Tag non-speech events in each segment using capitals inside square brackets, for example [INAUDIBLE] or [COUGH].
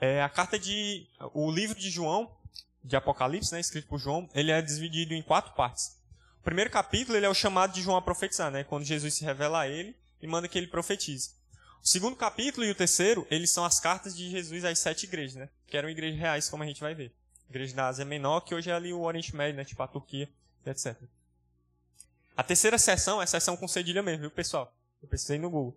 É, a carta de. O livro de João, de Apocalipse, né, escrito por João, ele é dividido em quatro partes. O primeiro capítulo ele é o chamado de João a profetizar, né, quando Jesus se revela a ele e manda que ele profetize. O segundo capítulo e o terceiro, eles são as cartas de Jesus às sete igrejas, né, que eram igrejas reais, como a gente vai ver. Igreja da Ásia Menor, que hoje é ali o Oriente Médio, né, tipo a Turquia, etc. A terceira sessão é a sessão com cedilha mesmo, viu, pessoal? Eu pesquisei no Google.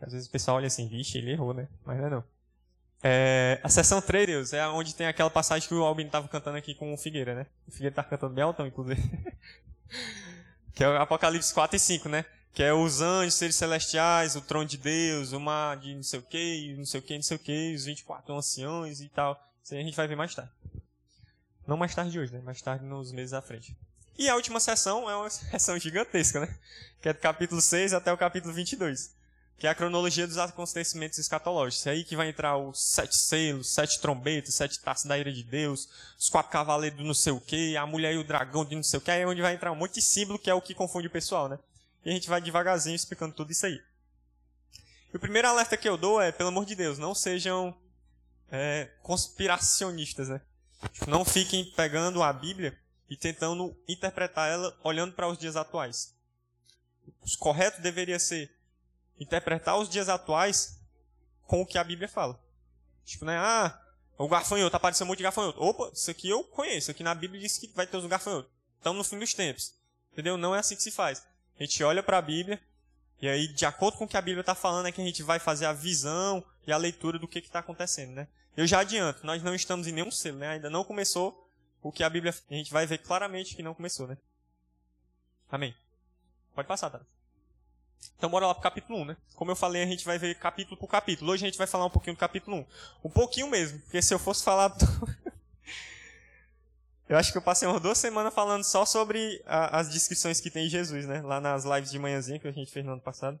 Às vezes o pessoal olha assim, vixe, ele errou, né? Mas não é não. É, a sessão 3, Deus, é onde tem aquela passagem que o Albin estava cantando aqui com o Figueira, né? O Figueira tá cantando bem altão, inclusive. [LAUGHS] que é o Apocalipse 4 e 5, né? Que é os anjos, seres celestiais, o trono de Deus, o mar de não sei o que, não sei o que, não sei o que, os 24 anciões e tal. Isso aí a gente vai ver mais tarde. Não mais tarde de hoje, né? Mais tarde nos meses à frente. E a última sessão é uma [LAUGHS] sessão gigantesca, né? Que é do capítulo 6 até o capítulo 22 que é a cronologia dos acontecimentos escatológicos. É aí que vai entrar os sete selos, sete trombetas, sete taças da ira de Deus, os quatro cavaleiros do não sei o que, a mulher e o dragão de não sei o que. Aí é onde vai entrar um monte de símbolo, que é o que confunde o pessoal, né? E a gente vai devagarzinho explicando tudo isso aí. E o primeiro alerta que eu dou é, pelo amor de Deus, não sejam é, conspiracionistas, né? Não fiquem pegando a Bíblia e tentando interpretar ela olhando para os dias atuais. O correto deveria ser interpretar os dias atuais com o que a Bíblia fala. Tipo, né? Ah, o gafanhoto, apareceu muito de gafanhoto. Opa, isso aqui eu conheço. Aqui na Bíblia diz que vai ter os gafanhotos. Estamos no fim dos tempos. Entendeu? Não é assim que se faz. A gente olha para a Bíblia e aí, de acordo com o que a Bíblia está falando, é que a gente vai fazer a visão e a leitura do que está acontecendo, né? Eu já adianto, nós não estamos em nenhum selo, né? Ainda não começou o que a Bíblia... A gente vai ver claramente que não começou, né? Amém. Pode passar, tá? Então bora lá pro capítulo 1, né? Como eu falei, a gente vai ver capítulo por capítulo. Hoje a gente vai falar um pouquinho do capítulo 1. Um pouquinho mesmo, porque se eu fosse falar... [LAUGHS] eu acho que eu passei umas duas semanas falando só sobre a, as descrições que tem em Jesus, né? Lá nas lives de manhãzinha que a gente fez no ano passado.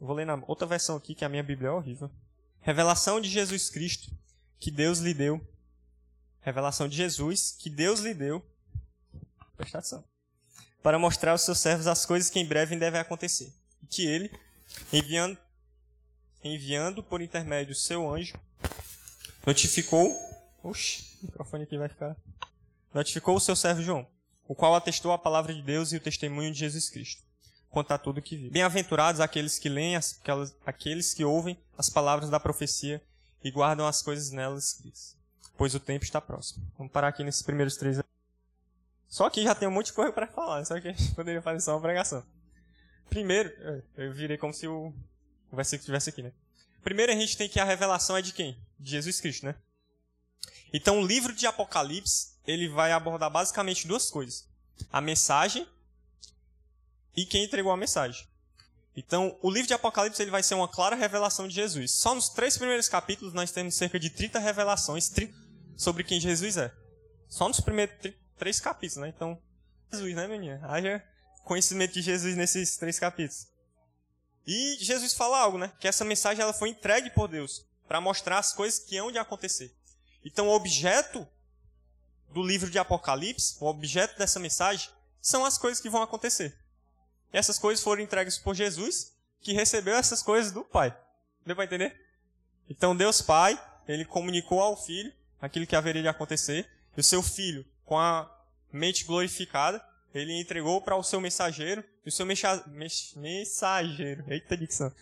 Vou ler na outra versão aqui, que a minha Bíblia é horrível. Revelação de Jesus Cristo, que Deus lhe deu. Revelação de Jesus, que Deus lhe deu. Presta atenção para mostrar aos seus servos as coisas que em breve devem acontecer. E que ele, enviando, enviando por intermédio seu anjo, notificou. Oxi, o microfone aqui vai ficar. Notificou o seu servo João, o qual atestou a palavra de Deus e o testemunho de Jesus Cristo, a tudo que viu. Bem-aventurados aqueles que leem, as, aquelas, aqueles que ouvem as palavras da profecia e guardam as coisas nelas escritas, pois o tempo está próximo. Vamos parar aqui nesses primeiros três só que já tem um monte de coisa para falar, só que a gente poderia fazer só uma pregação. Primeiro, eu virei como se o, o versículo estivesse aqui, né? Primeiro a gente tem que a revelação é de quem? De Jesus Cristo, né? Então o livro de Apocalipse, ele vai abordar basicamente duas coisas. A mensagem e quem entregou a mensagem. Então, o livro de Apocalipse ele vai ser uma clara revelação de Jesus. Só nos três primeiros capítulos nós temos cerca de 30 revelações sobre quem Jesus é. Só nos primeiros três capítulos, né? Então, Jesus, né, menina? Haja conhecimento de Jesus nesses três capítulos. E Jesus fala algo, né? Que essa mensagem ela foi entregue por Deus para mostrar as coisas que hão de acontecer. Então, o objeto do livro de Apocalipse, o objeto dessa mensagem, são as coisas que vão acontecer. E essas coisas foram entregues por Jesus, que recebeu essas coisas do Pai. Deu para entender? Então, Deus Pai, ele comunicou ao Filho aquilo que haveria de acontecer, e o seu Filho com a mente glorificada, ele entregou para o seu mensageiro, e o seu mecha, mensageiro, eita dicção,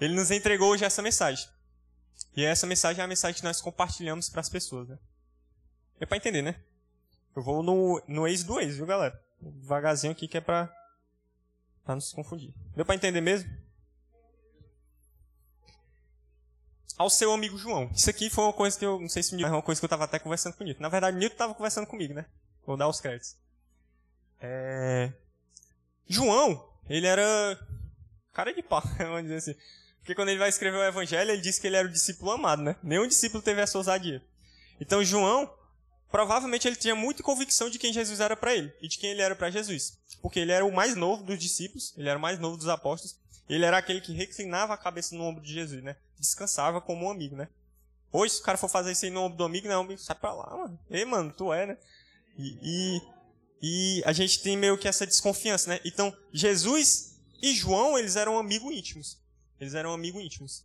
ele nos entregou hoje essa mensagem. E essa mensagem é a mensagem que nós compartilhamos para as pessoas, né? É para entender, né? Eu vou no, no ex do ex, viu, galera? Devagarzinho aqui que é para não se confundir. Deu para entender mesmo? Ao seu amigo João. Isso aqui foi uma coisa que eu, não sei se me é uma coisa que eu estava até conversando com o. Na verdade, o Nilton estava conversando comigo, né? Vou dar os créditos. É... João, ele era cara de pau, [LAUGHS] vamos dizer assim. Porque quando ele vai escrever o evangelho, ele diz que ele era o discípulo amado, né? Nenhum discípulo teve essa ousadia. Então, João, provavelmente ele tinha muita convicção de quem Jesus era para ele e de quem ele era para Jesus. Porque ele era o mais novo dos discípulos, ele era o mais novo dos apóstolos, ele era aquele que reclinava a cabeça no ombro de Jesus, né? Descansava como um amigo, né? Hoje, se o cara for fazer isso aí no ombro do amigo, não, amigo, sai pra lá, mano. Ei, mano, tu é, né? E, e, e, a gente tem meio que essa desconfiança, né? Então, Jesus e João, eles eram amigos íntimos. Eles eram amigos íntimos.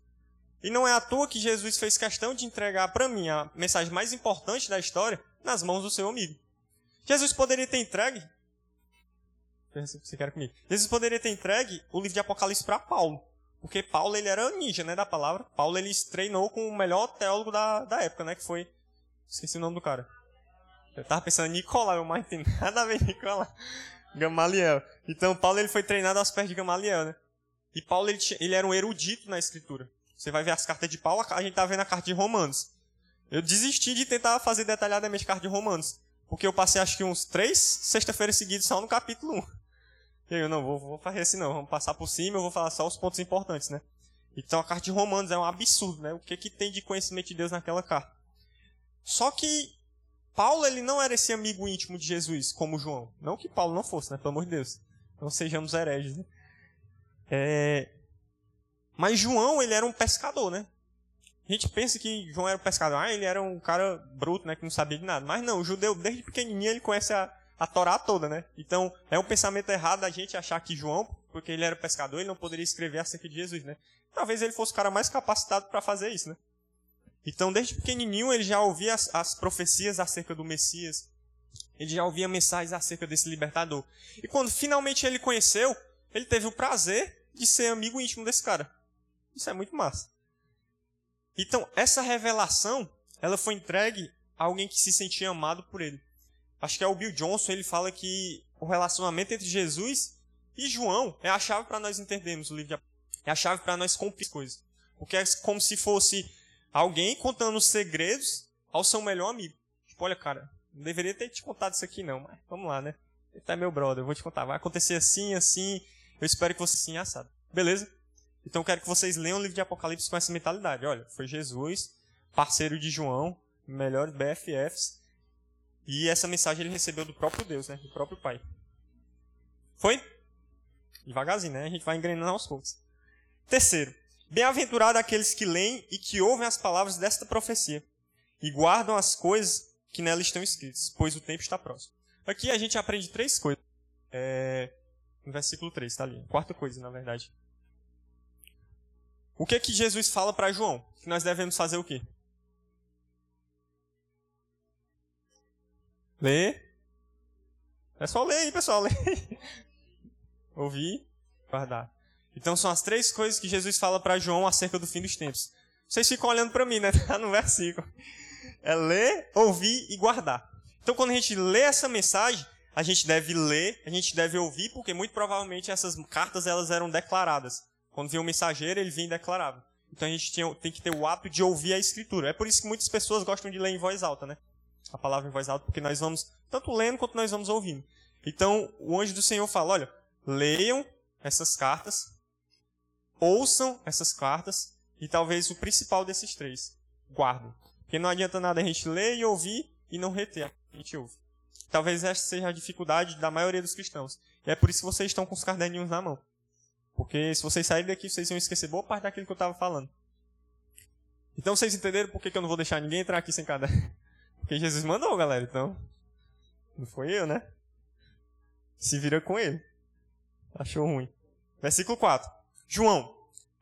E não é à toa que Jesus fez questão de entregar para mim a mensagem mais importante da história nas mãos do seu amigo. Jesus poderia ter entregue. Você quer comigo? Jesus poderia ter entregue o livro de Apocalipse para Paulo. Porque Paulo ele era ninja, né, da palavra. Paulo ele treinou com o melhor teólogo da, da época, né, que foi esqueci o nome do cara. Eu tava pensando em Nicolau, mas não tem [LAUGHS] nada a ver Nicolau. Gamaliel. Então Paulo ele foi treinado aos pés de Gamaliel, né? E Paulo ele, ele era um erudito na escritura. Você vai ver as cartas de Paulo, a gente tá vendo a carta de Romanos. Eu desisti de tentar fazer detalhadamente carta de Romanos. Porque eu passei acho que uns três sexta-feiras seguidas só no capítulo 1. E eu não vou, vou fazer assim não, vamos passar por cima, eu vou falar só os pontos importantes, né? Então a carta de Romanos é um absurdo, né? O que que tem de conhecimento de Deus naquela carta? Só que Paulo ele não era esse amigo íntimo de Jesus, como João. Não que Paulo não fosse, né? Pelo amor de Deus. Não sejamos hereges, né? É... Mas João, ele era um pescador, né? A gente pensa que João era um pescador. Ah, ele era um cara bruto, né? Que não sabia de nada. Mas não, o judeu, desde pequenininho, ele conhece a, a Torá toda, né? Então, é um pensamento errado a gente achar que João, porque ele era pescador, ele não poderia escrever acerca de Jesus, né? Talvez ele fosse o cara mais capacitado para fazer isso, né? Então, desde pequenininho, ele já ouvia as, as, profecias acerca do Messias. Ele já ouvia mensagens acerca desse libertador. E quando finalmente ele conheceu, ele teve o prazer de ser amigo íntimo desse cara. Isso é muito massa. Então, essa revelação, ela foi entregue a alguém que se sentia amado por ele. Acho que é o Bill Johnson, ele fala que o relacionamento entre Jesus e João é a chave para nós entendermos o livro de É a chave para nós cumprir coisas. Porque é como se fosse alguém contando os segredos ao seu melhor amigo. Tipo, olha, cara, não deveria ter te contado isso aqui não, mas vamos lá, né? Ele tá meu brother, eu vou te contar. Vai acontecer assim, assim. Eu espero que você sim assado. Beleza? Então eu quero que vocês leiam o livro de Apocalipse com essa mentalidade. Olha, foi Jesus, parceiro de João, melhores BFFs. E essa mensagem ele recebeu do próprio Deus, né? Do próprio Pai. Foi? Devagarzinho, né? A gente vai engrenando aos poucos. Terceiro, Bem-aventurado aqueles que leem e que ouvem as palavras desta profecia e guardam as coisas que nela estão escritas, pois o tempo está próximo. Aqui a gente aprende três coisas. É, no versículo 3, está ali. Quarta coisa, na verdade. O que é que Jesus fala para João? Que nós devemos fazer o quê? Ler. É só ler aí, pessoal. Ler. [LAUGHS] Ouvir, guardar. Então são as três coisas que Jesus fala para João acerca do fim dos tempos. Vocês ficam olhando para mim, né? [LAUGHS] Tá no versículo. É ler, ouvir e guardar. Então quando a gente lê essa mensagem, a gente deve ler, a gente deve ouvir, porque muito provavelmente essas cartas elas eram declaradas. Quando vinha o mensageiro, ele vinha e declarava. Então a gente tinha, tem que ter o hábito de ouvir a escritura. É por isso que muitas pessoas gostam de ler em voz alta, né? A palavra em voz alta, porque nós vamos tanto lendo quanto nós vamos ouvindo. Então o anjo do Senhor fala: olha, leiam essas cartas, ouçam essas cartas e talvez o principal desses três, guardem. Porque não adianta nada a gente ler e ouvir e não reter. A gente ouve. Talvez essa seja a dificuldade da maioria dos cristãos. E é por isso que vocês estão com os caderninhos na mão. Porque se vocês saírem daqui, vocês vão esquecer boa parte daquilo que eu estava falando. Então vocês entenderam por que, eu não vou deixar ninguém entrar aqui sem caderno? Porque Jesus mandou, galera. Então, não foi eu, né? Se vira com ele. Achou ruim. Versículo 4. João,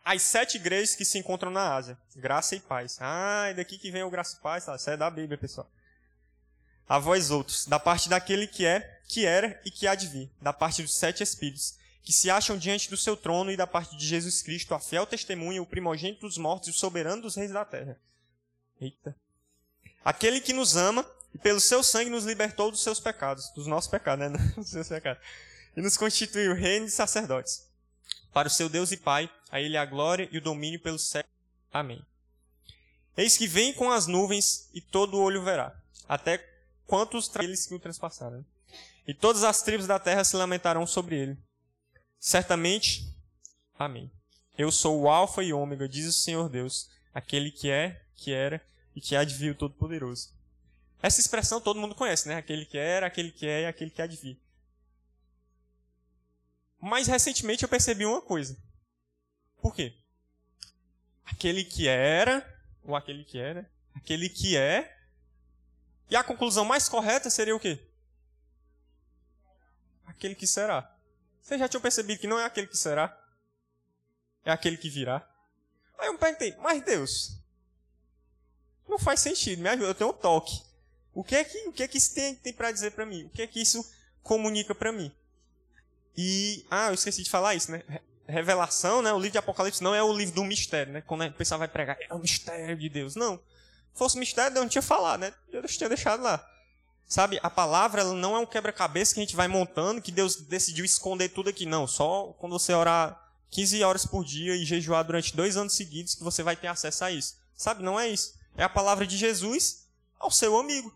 as sete igrejas que se encontram na Ásia. Graça e paz. Ah, é daqui que vem o graça e paz. Tá? Isso é da Bíblia, pessoal. A vós outros, da parte daquele que é, que era e que há de vir, da parte dos sete espíritos, que se acham diante do seu trono e da parte de Jesus Cristo, a fiel testemunha, o primogênito dos mortos e o soberano dos reis da terra. Eita. Aquele que nos ama e pelo seu sangue nos libertou dos seus pecados, dos nossos pecados, né? [LAUGHS] dos seus pecados. E nos constituiu reino de sacerdotes para o seu Deus e Pai, a Ele a glória e o domínio pelos séculos. Amém. Eis que vem com as nuvens e todo o olho verá, até quantos eles que o transpassaram. E todas as tribos da terra se lamentarão sobre ele. Certamente, amém. Eu sou o Alfa e Ômega, diz o Senhor Deus, aquele que é, que era e que há de vir o Todo-Poderoso. Essa expressão todo mundo conhece, né? Aquele que era, aquele que é e aquele que há de vir. Mas recentemente eu percebi uma coisa. Por quê? Aquele que era, ou aquele que era, aquele que é. E a conclusão mais correta seria o quê? Aquele que será. Vocês já tinham percebido que não é aquele que será? É aquele que virá. Aí eu me perguntei, mas Deus, não faz sentido, me ajuda, eu tenho um toque. O que é que, o que, é que isso tem, tem para dizer para mim? O que é que isso comunica para mim? E, ah, eu esqueci de falar isso, né? Revelação, né? O livro de Apocalipse não é o livro do mistério, né? Quando a pessoa vai pregar, é o mistério de Deus. Não. Se fosse mistério, Deus não tinha falado, né? Deus tinha deixado lá. Sabe, a palavra ela não é um quebra-cabeça que a gente vai montando, que Deus decidiu esconder tudo aqui. Não, só quando você orar 15 horas por dia e jejuar durante dois anos seguidos que você vai ter acesso a isso. Sabe, não é isso. É a palavra de Jesus ao seu amigo.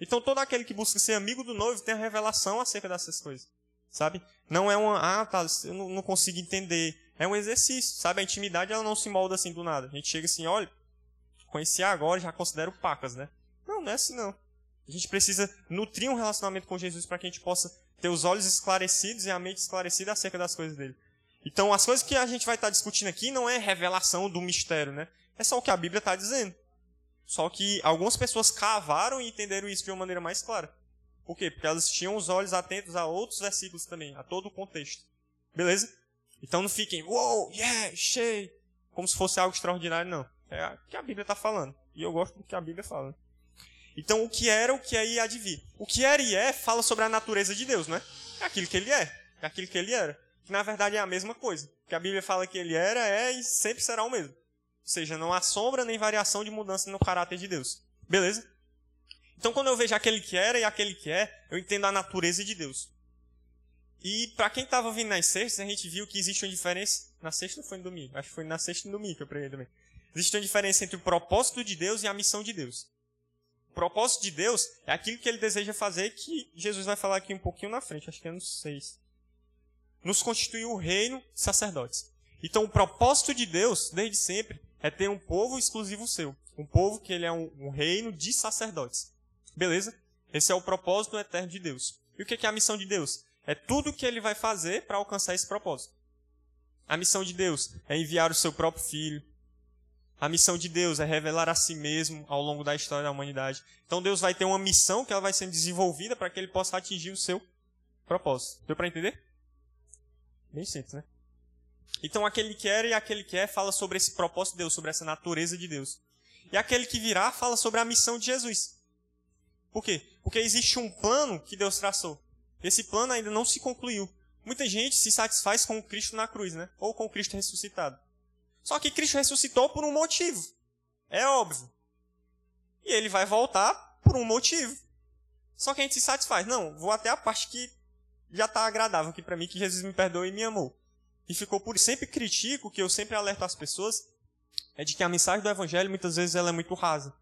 Então todo aquele que busca ser amigo do noivo tem a revelação acerca dessas coisas. Sabe? Não é uma, ah, tá, eu não, consigo entender. É um exercício, sabe? A intimidade ela não se molda assim do nada. A gente chega assim, olha, conheci agora, já considero pacas, né? Não, não é assim não. A gente precisa nutrir um relacionamento com Jesus para que a gente possa ter os olhos esclarecidos e a mente esclarecida acerca das coisas dele. Então, as coisas que a gente vai estar discutindo aqui não é revelação do mistério, né? É só o que a Bíblia está dizendo. Só que algumas pessoas cavaram e entenderam isso de uma maneira mais clara. Por quê? Porque elas tinham os olhos atentos a outros versículos também, a todo o contexto. Beleza? Então não fiquem, uou, wow, yeah, cheio, como se fosse algo extraordinário, não. É o que a Bíblia está falando. E eu gosto do que a Bíblia fala. Então o que era, o que é e há de vir. O que era e é fala sobre a natureza de Deus, não é? É aquilo que ele é. É aquilo que ele era que na verdade é a mesma coisa. Que a Bíblia fala que ele era, é e sempre será o mesmo. Seja, não há sombra nem variação de mudança no caráter de Deus. Beleza? Então, quando eu vejo aquele que era e aquele que é, eu entendo a natureza de Deus. E para quem estava vindo nas sextas, a gente viu que existe uma diferença. Na sexta ou foi no domingo? Acho que foi na sexta e no domingo que eu preguei também. Existe uma diferença entre o propósito de Deus e a missão de Deus. O propósito de Deus é aquilo que ele deseja fazer, que Jesus vai falar aqui um pouquinho na frente, acho que é no 6 nos constituiu o reino sacerdotes. Então, o propósito de Deus, desde sempre, é ter um povo exclusivo seu. Um povo que ele é um, um reino de sacerdotes. Beleza? Esse é o propósito eterno de Deus. E o que é a missão de Deus? É tudo o que ele vai fazer para alcançar esse propósito. A missão de Deus é enviar o seu próprio filho. A missão de Deus é revelar a si mesmo ao longo da história da humanidade. Então Deus vai ter uma missão que ela vai sendo desenvolvida para que ele possa atingir o seu propósito. Deu para entender? Bem simples, né? Então, aquele que era e aquele que é fala sobre esse propósito de Deus, sobre essa natureza de Deus. E aquele que virá fala sobre a missão de Jesus. Por quê? Porque existe um plano que Deus traçou. Esse plano ainda não se concluiu. Muita gente se satisfaz com o Cristo na cruz, né? Ou com o Cristo ressuscitado. Só que Cristo ressuscitou por um motivo. É óbvio. E ele vai voltar por um motivo. Só que a gente se satisfaz. Não, vou até a parte que já está agradável aqui para mim que Jesus me perdoou e me amou. E ficou por sempre critico, que eu sempre alerto as pessoas, é de que a mensagem do evangelho muitas vezes ela é muito rasa.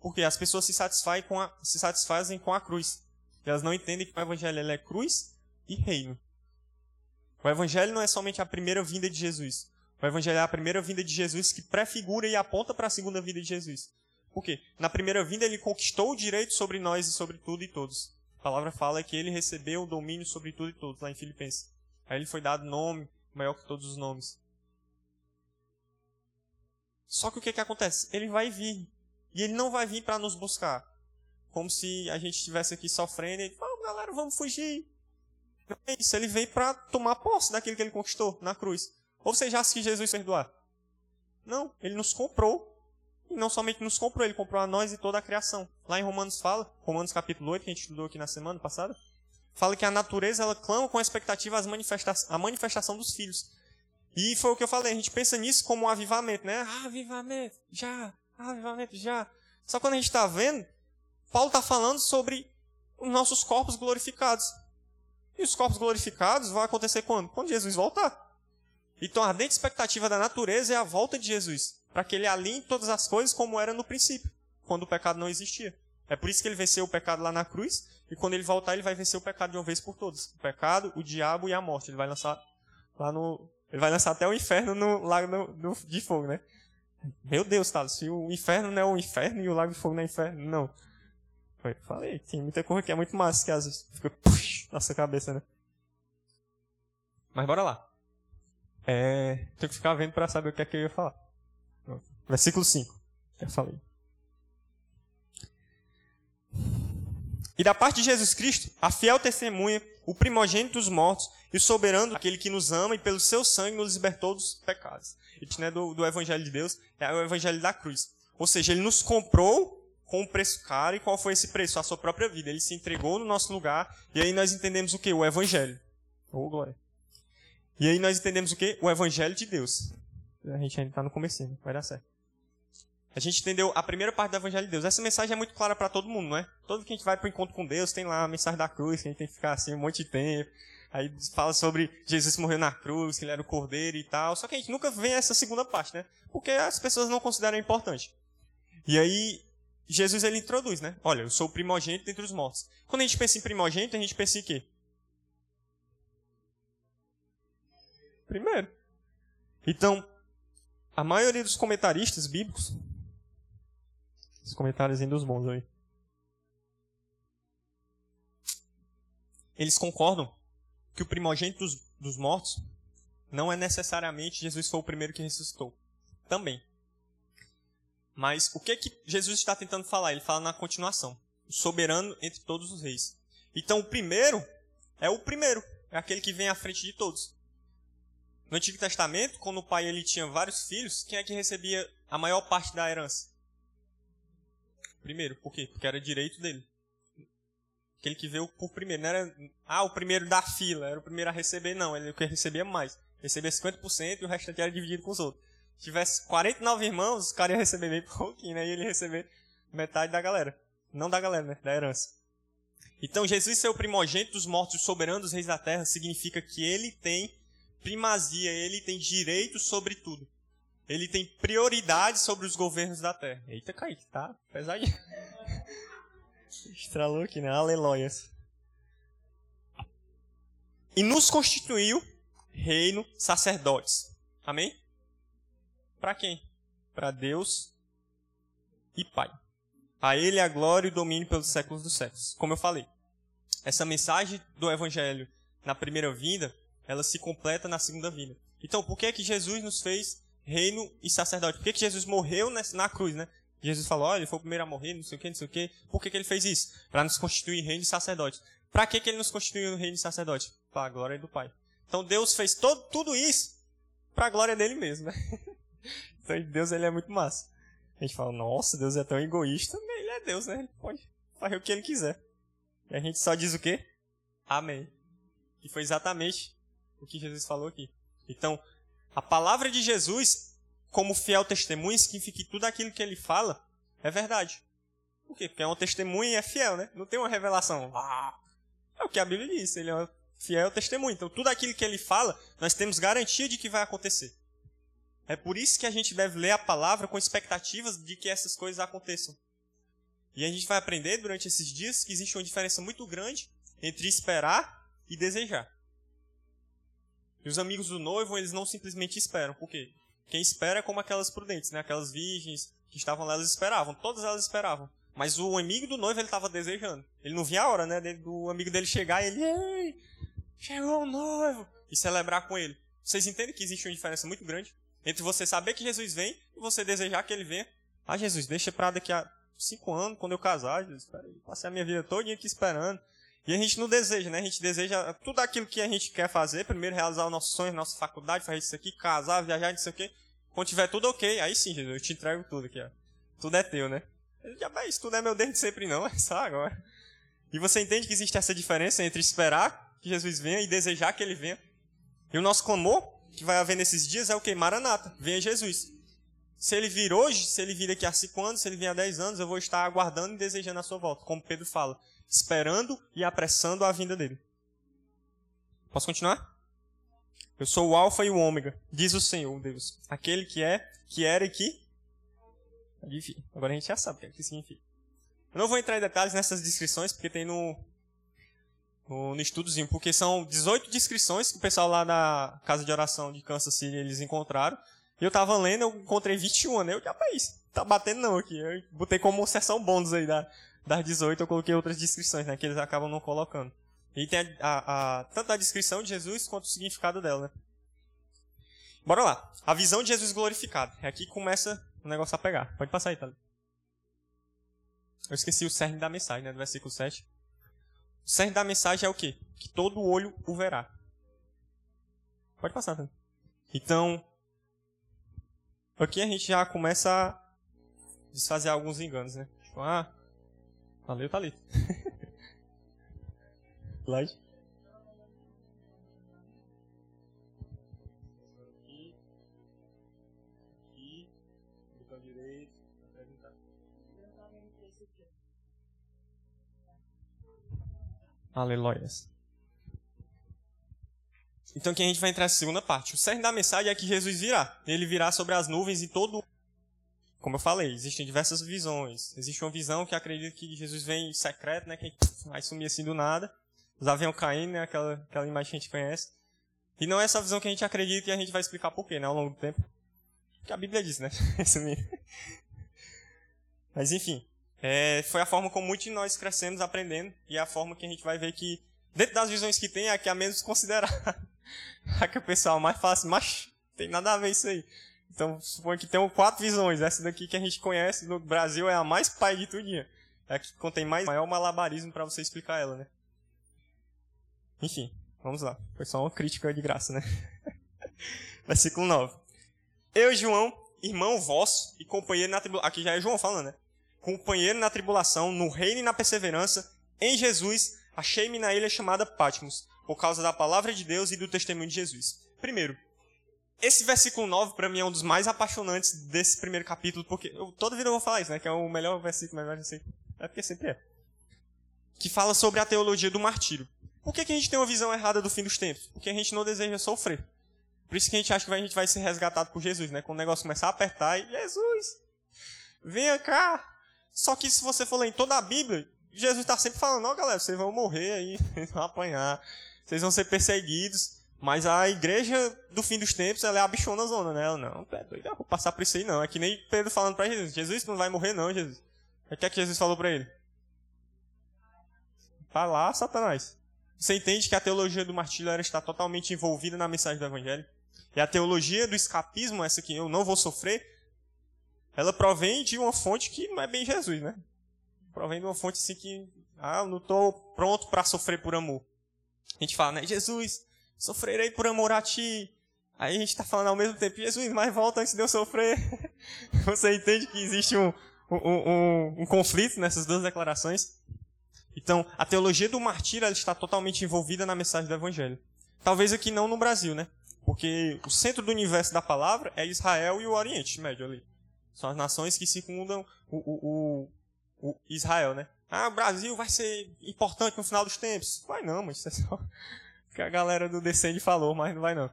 Porque as pessoas se satisfazem com a, se satisfazem com a cruz. E elas não entendem que o evangelho é cruz e reino. O evangelho não é somente a primeira vinda de Jesus. O evangelho é a primeira vinda de Jesus que prefigura e aponta para a segunda vinda de Jesus. Por quê? Na primeira vinda ele conquistou o direito sobre nós e sobre tudo e todos. A palavra fala que ele recebeu o domínio sobre tudo e todos, lá em Filipenses. Aí ele foi dado nome maior que todos os nomes. Só que o que, que acontece? Ele vai vir. E ele não vai vir para nos buscar. Como se a gente estivesse aqui sofrendo e vamos, galera, vamos fugir. Não é isso. Ele veio para tomar posse daquilo que ele conquistou na cruz. Ou você já que Jesus perdoar? Não, ele nos comprou e não somente nos comprou, ele comprou a nós e toda a criação. Lá em Romanos fala, Romanos capítulo 8, que a gente estudou aqui na semana passada, fala que a natureza ela clama com expectativa as manifesta a manifestação dos filhos. E foi o que eu falei, a gente pensa nisso como um avivamento, né? Ah, avivamento, já, ah, avivamento, já. Só quando a gente está vendo, Paulo está falando sobre os nossos corpos glorificados. E os corpos glorificados vão acontecer quando? Quando Jesus voltar. Então a ardente expectativa da natureza é a volta de Jesus para que ele alinhe todas as coisas como era no princípio, quando o pecado não existia. É por isso que ele venceu o pecado lá na cruz, e quando ele voltar, ele vai vencer o pecado de uma vez por todas. O pecado, o diabo e a morte. Ele vai lançar lá no. Ele vai lançar até o inferno no lago no, de fogo, né? Meu Deus, Thales, se o inferno não é o inferno e o lago de fogo não é inferno, não. Foi, falei, tem muita coisa que é muito massa que às vezes fica puxa, na sua cabeça, né? Mas bora lá. É, tenho que ficar vendo para saber o que é que eu ia falar. Versículo 5. Já falei. E da parte de Jesus Cristo, a fiel testemunha, o primogênito dos mortos E o soberano, aquele que nos ama e pelo seu sangue nos libertou dos pecados. Isso não é do, do Evangelho de Deus, é o Evangelho da cruz. Ou seja, ele nos comprou com um preço caro. E qual foi esse preço? A sua própria vida. Ele se entregou no nosso lugar. E aí nós entendemos o que? O Evangelho. Oh, glória. E aí nós entendemos o que? O Evangelho de Deus. A gente ainda está no começo, vai dar certo. A gente entendeu a primeira parte do Evangelho de Deus. Essa mensagem é muito clara para todo mundo, não é? Todo que a gente vai para o encontro com Deus tem lá a mensagem da cruz, que a gente tem que ficar assim um monte de tempo. Aí fala sobre Jesus morreu na cruz, que ele era o cordeiro e tal. Só que a gente nunca vê essa segunda parte, né? Porque as pessoas não consideram importante. E aí, Jesus ele introduz, né? Olha, eu sou o primogênito dentre os mortos. Quando a gente pensa em primogênito, a gente pensa em quê? Primeiro. Então, a maioria dos comentaristas bíblicos os comentários dos bons aí. Eles concordam que o primogênito dos, dos mortos não é necessariamente Jesus foi o primeiro que ressuscitou. Também. Mas o que é que Jesus está tentando falar? Ele fala na continuação. O soberano entre todos os reis. Então o primeiro é o primeiro. É aquele que vem à frente de todos. No Antigo Testamento, quando o pai ele tinha vários filhos, quem é que recebia a maior parte da herança? Primeiro, por quê? Porque era direito dele. Aquele que veio por primeiro. Não era, ah, o primeiro da fila, era o primeiro a receber, não. Ele que recebia mais. Recebia 50% e o restante era dividido com os outros. Se tivesse 49 irmãos, os caras iam receber bem pouquinho, né? E ele ia receber metade da galera. Não da galera, né? Da herança. Então, Jesus ser o primogênito dos mortos, o soberano dos reis da terra, significa que ele tem primazia, ele tem direito sobre tudo ele tem prioridade sobre os governos da terra. Eita, Kaique, tá pesadinho. [LAUGHS] Estralou aqui, né? Aleluias. E nos constituiu reino sacerdotes. Amém? Para quem? Para Deus e Pai. A Ele a glória e o domínio pelos séculos dos séculos. Como eu falei, essa mensagem do Evangelho na primeira vinda, ela se completa na segunda vinda. Então, por que é que Jesus nos fez reino e sacerdote. Por que, que Jesus morreu na cruz, né? Jesus falou, olha, ele foi o primeiro a morrer, não sei o que, não sei o que. Por que, que ele fez isso? Para nos constituir reino e sacerdote. Para que, que ele nos constituiu reino e sacerdote? Para a glória do Pai. Então Deus fez todo, tudo isso para a glória dele mesmo, né? [LAUGHS] Então Deus ele é muito massa. A gente fala, nossa, Deus é tão egoísta, ele é Deus, né? Ele pode fazer o que ele quiser. E a gente só diz o quê? Amém. E foi exatamente o que Jesus falou aqui. Então, a palavra de Jesus, como fiel testemunho, significa que tudo aquilo que ele fala é verdade. Por quê? Porque é um testemunho e é fiel, né? Não tem uma revelação. Ah, é o que a Bíblia diz, ele é um fiel testemunho. Então, tudo aquilo que ele fala, nós temos garantia de que vai acontecer. É por isso que a gente deve ler a palavra com expectativas de que essas coisas aconteçam. E a gente vai aprender durante esses dias que existe uma diferença muito grande entre esperar e desejar. E os amigos do noivo, eles não simplesmente esperam. Por quê? Quem espera é como aquelas prudentes, né? Aquelas virgens que estavam lá, elas esperavam. Todas elas esperavam. Mas o amigo do noivo, ele estava desejando. Ele não via a hora, né? Do amigo dele chegar e ele... Ei, chegou o noivo! E celebrar com ele. Vocês entendem que existe uma diferença muito grande? Entre você saber que Jesus vem e você desejar que ele venha. Ah, Jesus, deixa pra daqui a cinco anos, quando eu casar, Jesus. Passei a minha vida toda aqui esperando. E a gente não deseja, né? A gente deseja tudo aquilo que a gente quer fazer. Primeiro, realizar o nosso sonho, nossa faculdade, fazer isso aqui, casar, viajar, não sei o quê. Quando tiver tudo ok, aí sim, Jesus, eu te entrego tudo aqui, ó. Tudo é teu, né? Já bem, isso tudo é meu desde sempre, não, [LAUGHS] é só agora. E você entende que existe essa diferença entre esperar que Jesus venha e desejar que ele venha? E o nosso clamor que vai haver nesses dias é o que? Maranata, venha Jesus. Se ele vir hoje, se ele vir daqui a cinco anos, se ele vir há dez anos, eu vou estar aguardando e desejando a sua volta, como Pedro fala esperando e apressando a vinda dele. Posso continuar? Eu sou o Alfa e o Ômega, diz o Senhor Deus, aquele que é, que era e que. Enfim, agora a gente já sabe o que, é que significa. Eu não vou entrar em detalhes nessas descrições, porque tem no, no, no estudozinho, porque são 18 descrições que o pessoal lá da casa de oração de Kansas City eles encontraram. E eu tava lendo, eu encontrei 21, né? Eu, rapaz, tá batendo não aqui. Eu botei como sessão bônus aí da, das 18 eu coloquei outras descrições, né? Que eles acabam não colocando. E tem a, a, a, tanto a descrição de Jesus quanto o significado dela, né? Bora lá. A visão de Jesus glorificado. É aqui que começa o negócio a pegar. Pode passar aí, tá? Eu esqueci o cerne da mensagem, né? Do versículo 7. O cerne da mensagem é o quê? Que todo olho o verá. Pode passar, tá? Então, aqui a gente já começa a desfazer alguns enganos, né? Tipo, ah, valeu, tá ali. Slide. [LAUGHS] Aleluias. Então aqui a gente vai entrar na segunda parte. O cerne da mensagem é que Jesus virá. Ele virá sobre as nuvens e todo. Como eu falei, existem diversas visões. Existe uma visão que acredita que Jesus vem secreto, né? Que vai sumir assim do nada. Os aviões caindo, né? Aquela, aquela imagem que a gente conhece. E não é essa visão que a gente acredita e a gente vai explicar por quê, né? Ao longo do tempo. Porque a Bíblia diz, né? [LAUGHS] Mas enfim. É, foi a forma como muitos de nós crescemos aprendendo e é a forma que a gente vai ver que, dentro das visões que tem, é a que é a menos considerada. [LAUGHS] a que o pessoal mais fácil, mas tem nada a ver isso aí. Então, suponho que tem quatro visões. Essa daqui que a gente conhece no Brasil é a mais pai de tudinho. É a que contém mais maior malabarismo para você explicar ela, né? Enfim, vamos lá. Foi só uma crítica de graça, né? [LAUGHS] Versículo 9. Eu, João, irmão vosso e companheiro na tribulação. Aqui já é João falando, né? companheiro na tribulação, no reino e na perseverança, em Jesus, achei-me na ilha chamada Patmos, por causa da palavra de Deus e do testemunho de Jesus. Primeiro, esse versículo 9 para mim é um dos mais apaixonantes desse primeiro capítulo, porque eu, toda vida eu vou falar isso, né? Que é o melhor versículo, melhor assim. É porque sempre é. Que fala sobre a teologia do martírio. Por que, que a gente tem uma visão errada do fim dos tempos? Porque a gente não deseja sofrer. Por isso que a gente acha que a gente vai ser resgatado por Jesus, né? Quando o negócio começar a apertar e Jesus, venha cá, só que se você for ler em toda a Bíblia, Jesus está sempre falando, ó galera, vocês vão morrer aí, [LAUGHS] vão apanhar, vocês vão ser perseguidos. Mas a igreja do fim dos tempos, ela é a bichona zona, né? Ela, não, é doido, eu vou passar por isso aí não. É que nem Pedro falando para Jesus, Jesus não vai morrer não, Jesus. O que é que Jesus falou para ele? Vai lá, Satanás. Você entende que a teologia do martírio está totalmente envolvida na mensagem do Evangelho? E a teologia do escapismo, essa que eu não vou sofrer, ela provém de uma fonte que não é bem Jesus, né? Provém de uma fonte assim que, ah, eu não estou pronto para sofrer por amor. A gente fala, né? Jesus, sofrerei por amor a ti. Aí a gente está falando ao mesmo tempo, Jesus, mas volta antes de eu sofrer. [LAUGHS] Você entende que existe um, um, um, um, conflito nessas duas declarações? Então, a teologia do martírio está totalmente envolvida na mensagem do Evangelho. Talvez aqui não no Brasil, né? Porque o centro do universo da palavra é Israel e o Oriente Médio ali. São as nações que circundam o, o, o, o Israel, né? Ah, o Brasil vai ser importante no final dos tempos. Vai não, mas isso é só que a galera do Descende falou, mas não vai não.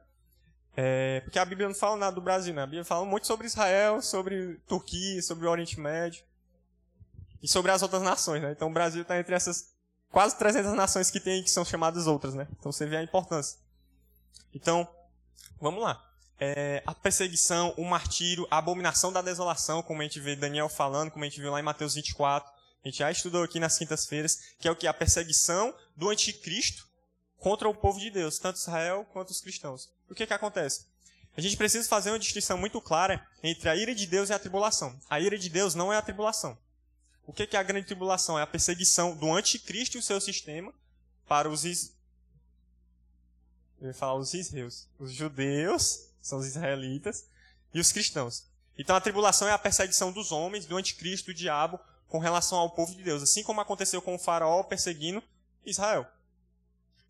É, porque a Bíblia não fala nada do Brasil, né? A Bíblia fala muito sobre Israel, sobre Turquia, sobre o Oriente Médio e sobre as outras nações, né? Então o Brasil está entre essas quase 300 nações que tem que são chamadas outras, né? Então você vê a importância. Então, vamos lá é, a perseguição, o martírio, a abominação da desolação, como a gente vê Daniel falando, como a gente viu lá em Mateus 24. A gente já estudou aqui nas quintas-feiras, que é o que? A perseguição do anticristo contra o povo de Deus, tanto Israel quanto os cristãos. O que que acontece? A gente precisa fazer uma distinção muito clara entre a ira de Deus e a tribulação. A ira de Deus não é a tribulação. O que que é a grande tribulação? É a perseguição do anticristo e o seu sistema para os is... Eu ia falar os israeus. Os judeus são os israelitas, e os cristãos. Então a tribulação é a perseguição dos homens, do anticristo, do diabo, com relação ao povo de Deus, assim como aconteceu com o faraó perseguindo Israel.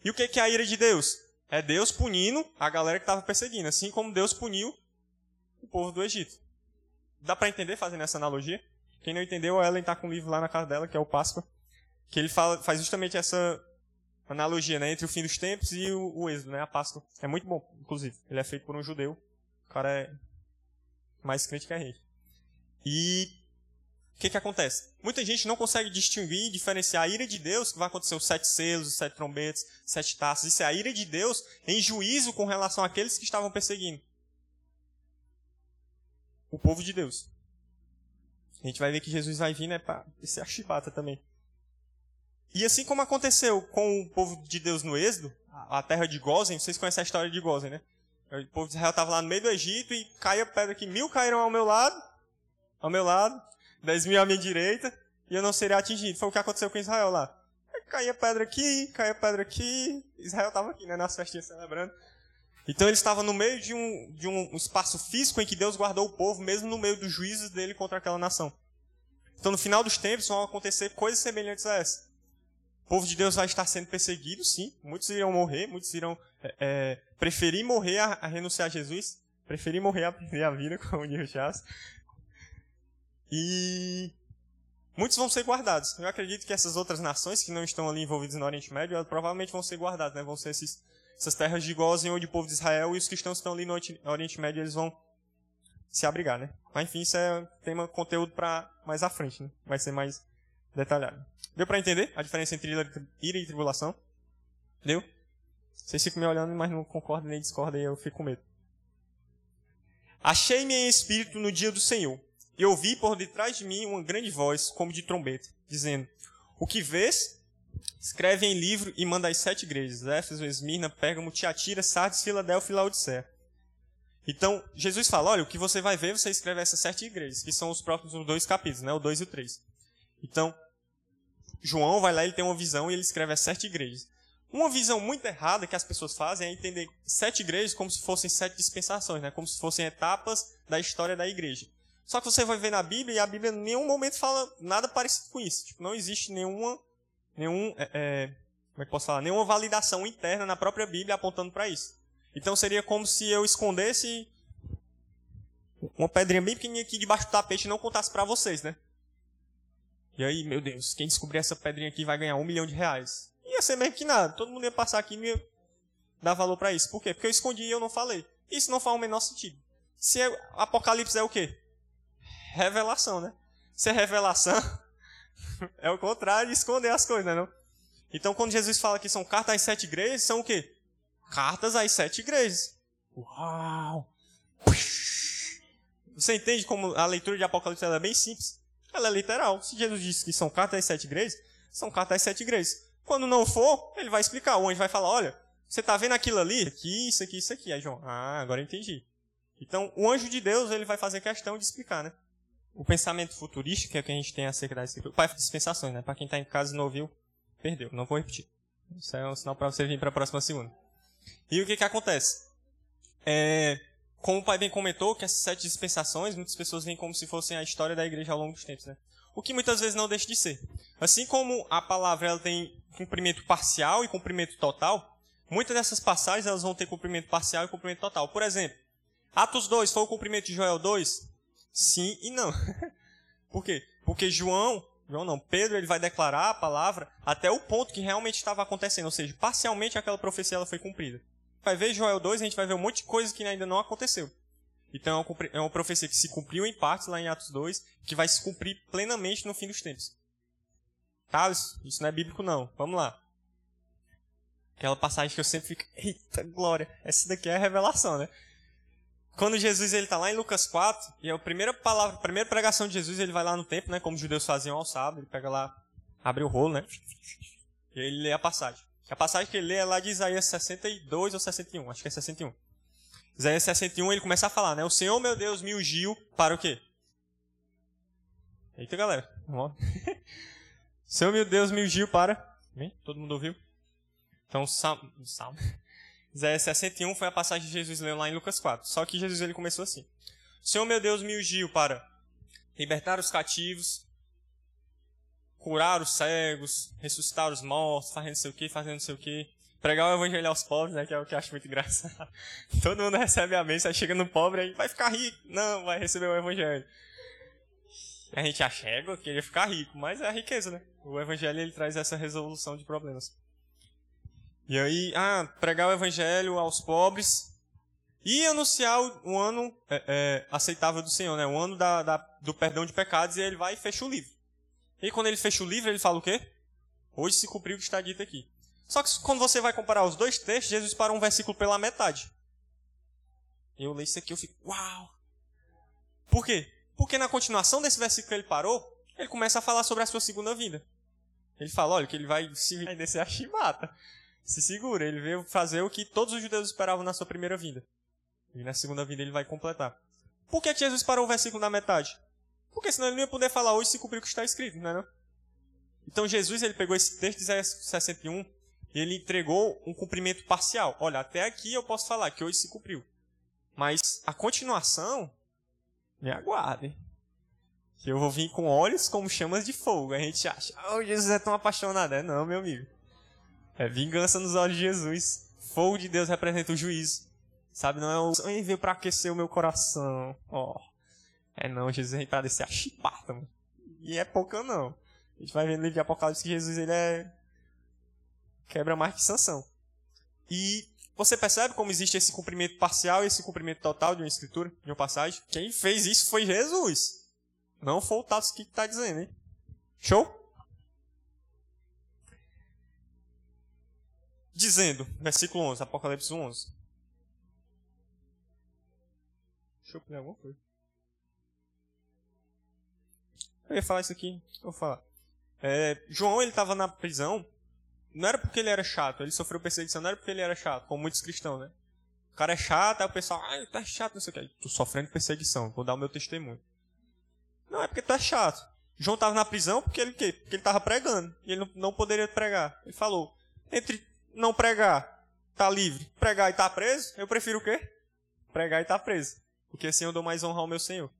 E o que é a ira de Deus? É Deus punindo a galera que estava perseguindo, assim como Deus puniu o povo do Egito. Dá para entender fazendo essa analogia? Quem não entendeu, a Ellen está com um livro lá na casa dela, que é o Páscoa, que ele fala, faz justamente essa analogia né, entre o fim dos tempos e o, o êxodo, né, a Páscoa. É muito bom, inclusive. Ele é feito por um judeu. O cara é mais crente que a gente. E o que, que acontece? Muita gente não consegue distinguir, diferenciar a ira de Deus, que vai acontecer os sete selos, os sete trombetes, sete taças. Isso é a ira de Deus em juízo com relação àqueles que estavam perseguindo. O povo de Deus. A gente vai ver que Jesus vai vir, né, para ser a chibata também. E assim como aconteceu com o povo de Deus no Êxodo, a terra de Gozen, vocês conhecem a história de Gozen, né? O povo de Israel estava lá no meio do Egito e caiu a pedra aqui. Mil caíram ao meu lado, ao meu lado, dez mil à minha direita, e eu não seria atingido. Foi o que aconteceu com Israel lá. Caía pedra aqui, caía pedra aqui. Israel estava aqui, né, nas festinhas celebrando. Então ele estava no meio de um, de um espaço físico em que Deus guardou o povo, mesmo no meio dos juízos dele contra aquela nação. Então no final dos tempos vão acontecer coisas semelhantes a essa. O povo de Deus vai estar sendo perseguido, sim. Muitos irão morrer, muitos irão é, é, preferir morrer a, a, renunciar a Jesus, preferir morrer a [LAUGHS] perder a vida, como diz o Chas. E muitos vão ser guardados. Eu acredito que essas outras nações que não estão ali envolvidas no Oriente Médio, elas provavelmente vão ser guardadas, né? Vão ser esses, essas terras de Gozem onde o povo de Israel e os cristãos que estão ali no Oriente Médio, eles vão se abrigar, né? Mas enfim, isso é tema conteúdo para mais à frente, né? Vai ser mais detalhado. Deu para entender a diferença entre ira e tribulação? Deu? Vocês ficam me olhando, mas não concordam nem discordam, e eu fico com medo. Achei-me em espírito no dia do Senhor, e ouvi por detrás de mim uma grande voz, como de trombeta, dizendo: O que vês? Escreve em livro e manda às sete igrejas: Éfeso, Esmirna, Pérgamo, Tiatira, Sardes, Filadélfia e Laodicea. Então, Jesus fala: Olha, o que você vai ver, você escreve essas sete igrejas, que são os próximos dois capítulos, né? o 2 e o 3. Então, João vai lá, ele tem uma visão e ele escreve as sete igrejas. Uma visão muito errada que as pessoas fazem é entender sete igrejas como se fossem sete dispensações, né? como se fossem etapas da história da igreja. Só que você vai ver na Bíblia e a Bíblia em nenhum momento fala nada parecido com isso. Tipo, não existe nenhuma, nenhum, é, é, como é que posso falar? Nenhuma validação interna na própria Bíblia apontando para isso. Então seria como se eu escondesse uma pedrinha bem pequenininha aqui debaixo do tapete e não contasse para vocês, né? E aí, meu Deus, quem descobrir essa pedrinha aqui vai ganhar um milhão de reais ia ser mesmo que nada. Todo mundo ia passar aqui e ia dar valor para isso. Por quê? Porque eu escondi e eu não falei. Isso não faz o menor sentido. Se é, Apocalipse é o quê? Revelação, né? Se é revelação, [LAUGHS] é o contrário de esconder as coisas, né? Não? Então, quando Jesus fala que são cartas às sete igrejas, são o quê? Cartas às sete igrejas. Uau! Você entende como a leitura de Apocalipse é bem simples? Ela é literal. Se Jesus disse que são cartas às sete igrejas, são cartas às sete igrejas. Quando não for, ele vai explicar. O anjo vai falar, olha, você está vendo aquilo ali? Aqui, isso aqui, isso aqui. Aí João, ah, agora eu entendi. Então, o anjo de Deus, ele vai fazer questão de explicar, né? O pensamento futurístico que, é que a gente tem acerca das para dispensações, né? Para quem está em casa e não ouviu, perdeu. Não vou repetir. Isso é um sinal para você vir para a próxima segunda. E o que que acontece? É, como o pai bem comentou, que essas sete dispensações, muitas pessoas veem como se fossem a história da igreja ao longo dos tempos, né? O que muitas vezes não deixa de ser. Assim como a palavra ela tem cumprimento parcial e cumprimento total, muitas dessas passagens elas vão ter cumprimento parcial e cumprimento total. Por exemplo, Atos 2 foi o cumprimento de Joel 2? Sim e não. [LAUGHS] Por quê? Porque João, João não, Pedro ele vai declarar a palavra até o ponto que realmente estava acontecendo, ou seja, parcialmente aquela profecia ela foi cumprida. Vai ver Joel 2, a gente vai ver um monte de coisa que ainda não aconteceu. Então é uma é profecia que se cumpriu em partes lá em Atos 2, que vai se cumprir plenamente no fim dos tempos. Carlos, isso não é bíblico não. Vamos lá. Aquela passagem que eu sempre fico, eita glória, essa daqui é a revelação, né? Quando Jesus ele está lá em Lucas 4, e é a primeira palavra, a primeira pregação de Jesus, ele vai lá no templo, né, como os judeus faziam ao sábado, ele pega lá, abre o rolo, né? E ele lê a passagem. A passagem que ele lê é lá de Isaías 62 ou 61, acho que é 61. Isaías 61, ele começa a falar, né? O Senhor, meu Deus, me ungiu para o quê? Eita, galera. [LAUGHS] Senhor meu Deus me ungiu para. Todo mundo ouviu? Então, Salmo. Salmo. Isaías 61 foi a passagem que Jesus leu lá em Lucas 4. Só que Jesus ele começou assim: Senhor meu Deus me ungiu para libertar os cativos, curar os cegos, ressuscitar os mortos, fazendo não sei o que, fazendo não sei o que, pregar o evangelho aos pobres, né, que é o que eu acho muito engraçado. [LAUGHS] Todo mundo recebe a bênção, aí chega no pobre aí vai ficar rico. Não, vai receber o evangelho. A gente acha que queria ficar rico, mas é a riqueza, né? O evangelho ele traz essa resolução de problemas. E aí, ah, pregar o evangelho aos pobres e anunciar o, ano é, é, aceitável do Senhor, né? O ano da, da, do perdão de pecados e ele vai e fecha o livro. E quando ele fecha o livro, ele fala o quê? Hoje se cumpriu o que está dito aqui. Só que quando você vai comparar os dois textos, Jesus para um versículo pela metade. Eu leio isso aqui, eu fico, uau! Por quê? Porque na continuação desse versículo que ele parou, ele começa a falar sobre a sua segunda vinda. Ele fala, olha, que ele vai se descer a chibata. Se segura, ele veio fazer o que todos os judeus esperavam na sua primeira vinda. E na segunda vinda ele vai completar. Por que, Jesus parou o versículo na metade? Porque senão ele não ia poder falar hoje se cumprir o que está escrito, não é não? Então Jesus ele pegou esse texto de Isaías 61 ele entregou um cumprimento parcial. Olha, até aqui eu posso falar que hoje se cumpriu. Mas a continuação, me aguardem. Que eu vou vir com olhos como chamas de fogo. A gente acha, oh, Jesus é tão apaixonado. É não, meu amigo. É vingança nos olhos de Jesus. Fogo de Deus representa o juízo. Sabe, não é o sonho veio para aquecer o meu coração. Ó. Oh. É não, Jesus vem para descer a chipata, mano. E é pouca não. A gente vai ver no livro de Apocalipse que Jesus ele é quebra mais que sanção. E você percebe como existe esse cumprimento parcial e esse cumprimento total de uma escritura, de uma passagem? Quem fez isso foi Jesus. Não foi o Tatos que está dizendo, hein? Show? Dizendo, versículo 11, Apocalipse 11. Deixa eu pegar alguma coisa. Eu ia falar isso aqui, vou falar. É, João, ele estava na prisão, não era porque ele era chato, ele sofreu perseguição, não era porque ele era chato, como muitos cristãos, né? O cara é chato, aí o pessoal, ah, tá chato, não sei o que. Tô sofrendo perseguição, vou dar o meu testemunho. Não, é porque tu é chato. João estava na prisão porque ele quê? Porque ele estava pregando. E ele não, não poderia pregar. Ele falou: entre não pregar, tá livre, pregar e tá preso, eu prefiro o quê? Pregar e tá preso. Porque assim eu dou mais honra ao meu Senhor.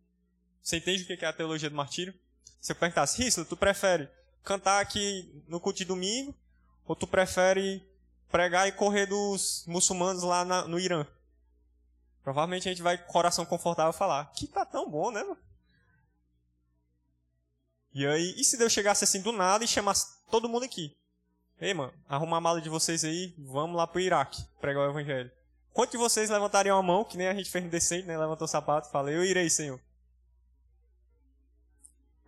Você entende o que é a teologia do martírio? Se eu perguntasse, Risla, tu prefere cantar aqui no culto de domingo ou tu prefere pregar e correr dos muçulmanos lá na, no Irã? Provavelmente a gente vai com o coração confortável falar, que tá tão bom, né? Mano? E aí, e se Deus chegasse assim do nada e chamasse todo mundo aqui? Ei, mano, arruma a mala de vocês aí, vamos lá pro Iraque pregar o evangelho. Quantos de vocês levantariam a mão, que nem a gente fez no decente, né? Levantou o sapato e falou, eu irei, Senhor.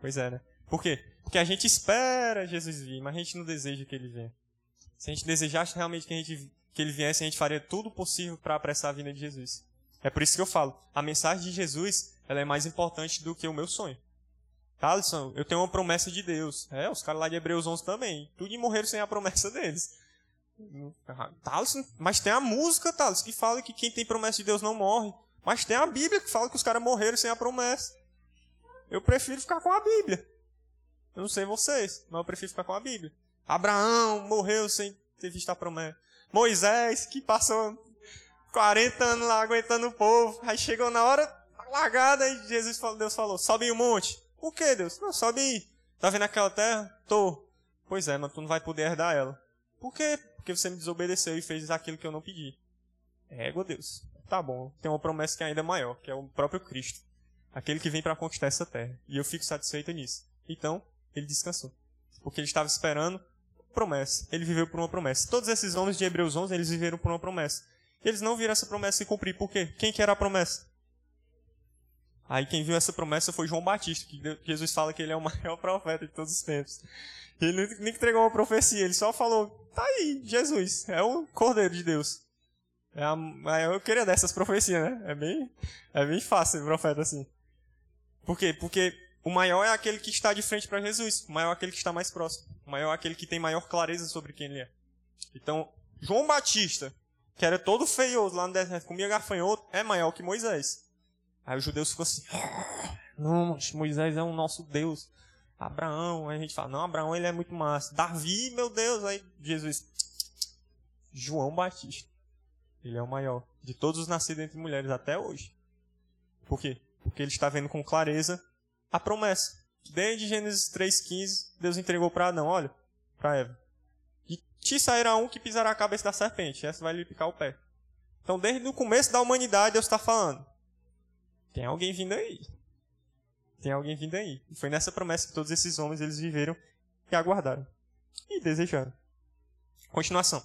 Pois é, né? Por quê? Porque a gente espera Jesus vir, mas a gente não deseja que ele venha. Se a gente desejasse realmente que, a gente, que ele viesse, a gente faria tudo possível para apressar a vinda de Jesus. É por isso que eu falo, a mensagem de Jesus ela é mais importante do que o meu sonho. Alisson, eu tenho uma promessa de Deus. É, os caras lá de Hebreus 11 também. Tudo morreram sem a promessa deles. Thaleson, mas tem a música, Thales, que fala que quem tem promessa de Deus não morre. Mas tem a Bíblia que fala que os caras morreram sem a promessa. Eu prefiro ficar com a Bíblia. Eu não sei vocês, mas eu prefiro ficar com a Bíblia. Abraão morreu sem ter visto a promessa. Moisés, que passou 40 anos lá aguentando o povo. Aí chegou na hora largada e Jesus falou, Deus falou, sobe o um monte. Por que, Deus? Não, sobe aí. Tá vendo aquela terra? Tô. Pois é, mas tu não vai poder herdar ela. Por quê? Porque você me desobedeceu e fez aquilo que eu não pedi. Égua, Deus. Tá bom. Tem uma promessa que é ainda maior, que é o próprio Cristo. Aquele que vem para conquistar essa terra. E eu fico satisfeito nisso. Então, ele descansou. Porque ele estava esperando promessa. Ele viveu por uma promessa. Todos esses homens de Hebreus 11, eles viveram por uma promessa. E eles não viram essa promessa se cumprir. Por quê? Quem que era a promessa? Aí quem viu essa promessa foi João Batista, que Jesus fala que ele é o [LAUGHS] maior profeta de todos os tempos. Ele nem entregou uma profecia, ele só falou, tá aí, Jesus, é o Cordeiro de Deus. É a, eu queria dessas profecias, né? É bem, é bem fácil profeta assim. Por quê? Porque o maior é aquele que está de frente para Jesus, o maior é aquele que está mais próximo, o maior é aquele que tem maior clareza sobre quem ele é. Então, João Batista, que era todo feioso lá no deserto, comia gafanhoto, é maior que Moisés. Aí os judeus ficam assim, ah, não, Moisés é o nosso Deus. Abraão, aí a gente fala, não, Abraão ele é muito massa. Davi, meu Deus, aí Jesus, João Batista, ele é o maior de todos os nascidos entre mulheres até hoje. Por quê? Porque ele está vendo com clareza a promessa. Desde Gênesis 3,15, Deus entregou para Adão, olha, para Eva. E te sairá um que pisará a cabeça da serpente, essa vai lhe picar o pé. Então, desde o começo da humanidade, Deus está falando, tem alguém vindo aí. Tem alguém vindo aí. E foi nessa promessa que todos esses homens eles viveram e aguardaram. E desejaram. Continuação.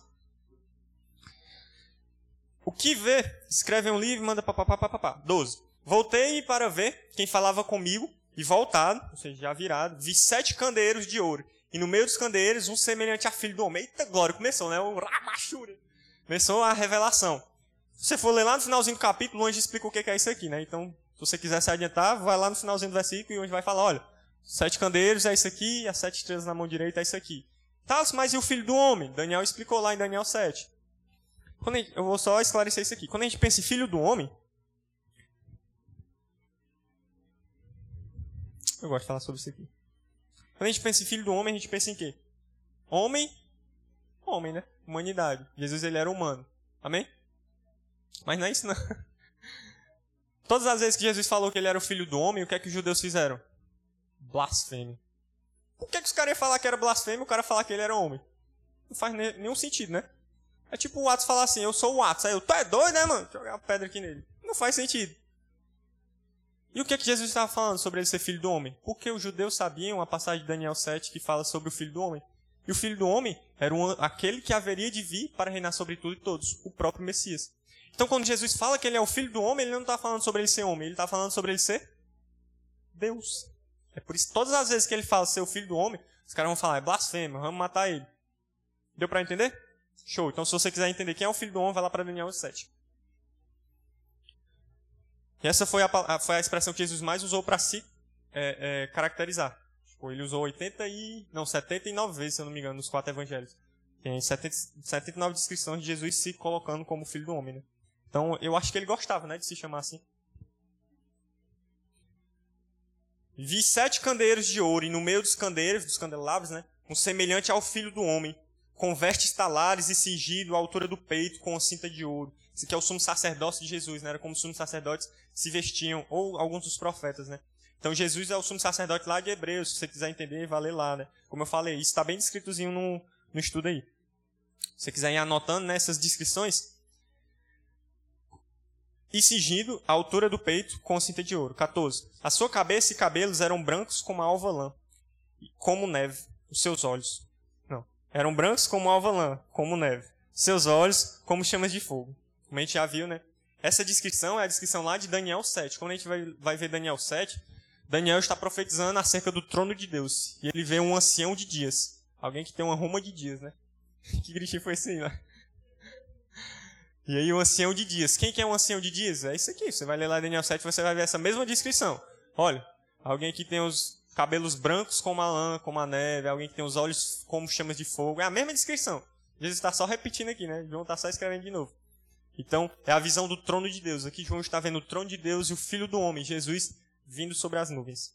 O que vê? Escreve um livro e manda papapá, papapá. 12. Voltei para ver quem falava comigo e voltado, ou seja, já virado, vi sete candeeiros de ouro. E no meio dos candeeiros, um semelhante a filho do homem. Eita glória, começou, né? O Ramachura. Começou a revelação. Se você for ler lá no finalzinho do capítulo, o anjo explica o que é isso aqui, né? Então, se você quiser se adiantar, vai lá no finalzinho do versículo e o anjo vai falar, olha, sete candeeiros é isso aqui, as sete estrelas na mão direita é isso aqui. Tá, mas e o filho do homem? Daniel explicou lá em Daniel 7. Gente, eu vou só esclarecer isso aqui. Quando a gente pensa em filho do homem, eu gosto de falar sobre isso aqui. Quando a gente pensa em filho do homem, a gente pensa em quê? Homem, homem, né? humanidade. Jesus ele era humano. Amém? Mas não é isso não. [LAUGHS] Todas as vezes que Jesus falou que ele era o filho do homem, o que é que os judeus fizeram? Blasfêmia. Por que, que os caras iam falar que era blasfêmia e o cara falar que ele era homem? Não faz nenhum sentido, né? É tipo o Atos falar assim, eu sou o Atos. Aí eu, tu é doido, né, mano? Jogar uma pedra aqui nele. Não faz sentido. E o que, é que Jesus estava falando sobre ele ser filho do homem? Porque os judeus sabiam a passagem de Daniel 7 que fala sobre o filho do homem. E o filho do homem era um, aquele que haveria de vir para reinar sobre tudo e todos, o próprio Messias. Então, quando Jesus fala que ele é o filho do homem, ele não está falando sobre ele ser homem, ele está falando sobre ele ser Deus. É por isso que todas as vezes que ele fala ser o filho do homem, os caras vão falar, é blasfêmia, vamos matar ele. Deu para entender? Show. Então, se você quiser entender quem é o filho do homem, vai lá para Daniel 7. E essa foi a, foi a expressão que Jesus mais usou para se é, é, caracterizar. Tipo, ele usou 80 e. Não, 79 vezes, se eu não me engano, nos quatro evangelhos. Tem 70, 79 descrições de Jesus se colocando como filho do homem, né? Então, eu acho que ele gostava, né, de se chamar assim. Vi sete candeeiros de ouro, e no meio dos candeeiros, dos candelabros, né, um semelhante ao filho do homem, com vestes talares e cingido à altura do peito com cinta de ouro. Isso aqui é o sumo sacerdócio de Jesus, né? Era como os sumos sacerdotes se vestiam, ou alguns dos profetas, né? Então Jesus é o sumo sacerdote lá de Hebreus, se você quiser entender, vai ler lá, né? Como eu falei, isso está bem descritozinho no, no estudo aí. Se você quiser ir anotando nessas né, descrições, e cingido à altura do peito com cinta de ouro. 14. A sua cabeça e cabelos eram brancos como a alva lã, como neve, os seus olhos. Não, eram brancos como a alva lã, como neve. Seus olhos como chamas de fogo. Como a gente já viu, né? Essa descrição é a descrição lá de Daniel 7. Quando a gente vai, vai ver Daniel 7, Daniel está profetizando acerca do trono de Deus. E ele vê um ancião de dias. Alguém que tem uma ruma de dias, né? [LAUGHS] que gritinho foi esse aí, né? E aí o ancião de dias. Quem que é um ancião de dias? É isso aqui. Você vai ler lá Daniel 7 você vai ver essa mesma descrição. Olha, alguém que tem os cabelos brancos como a lã, como a neve, alguém que tem os olhos como chamas de fogo. É a mesma descrição. Jesus está só repetindo aqui, né? João está só escrevendo de novo. Então, é a visão do trono de Deus. Aqui João está vendo o trono de Deus e o Filho do Homem, Jesus, vindo sobre as nuvens.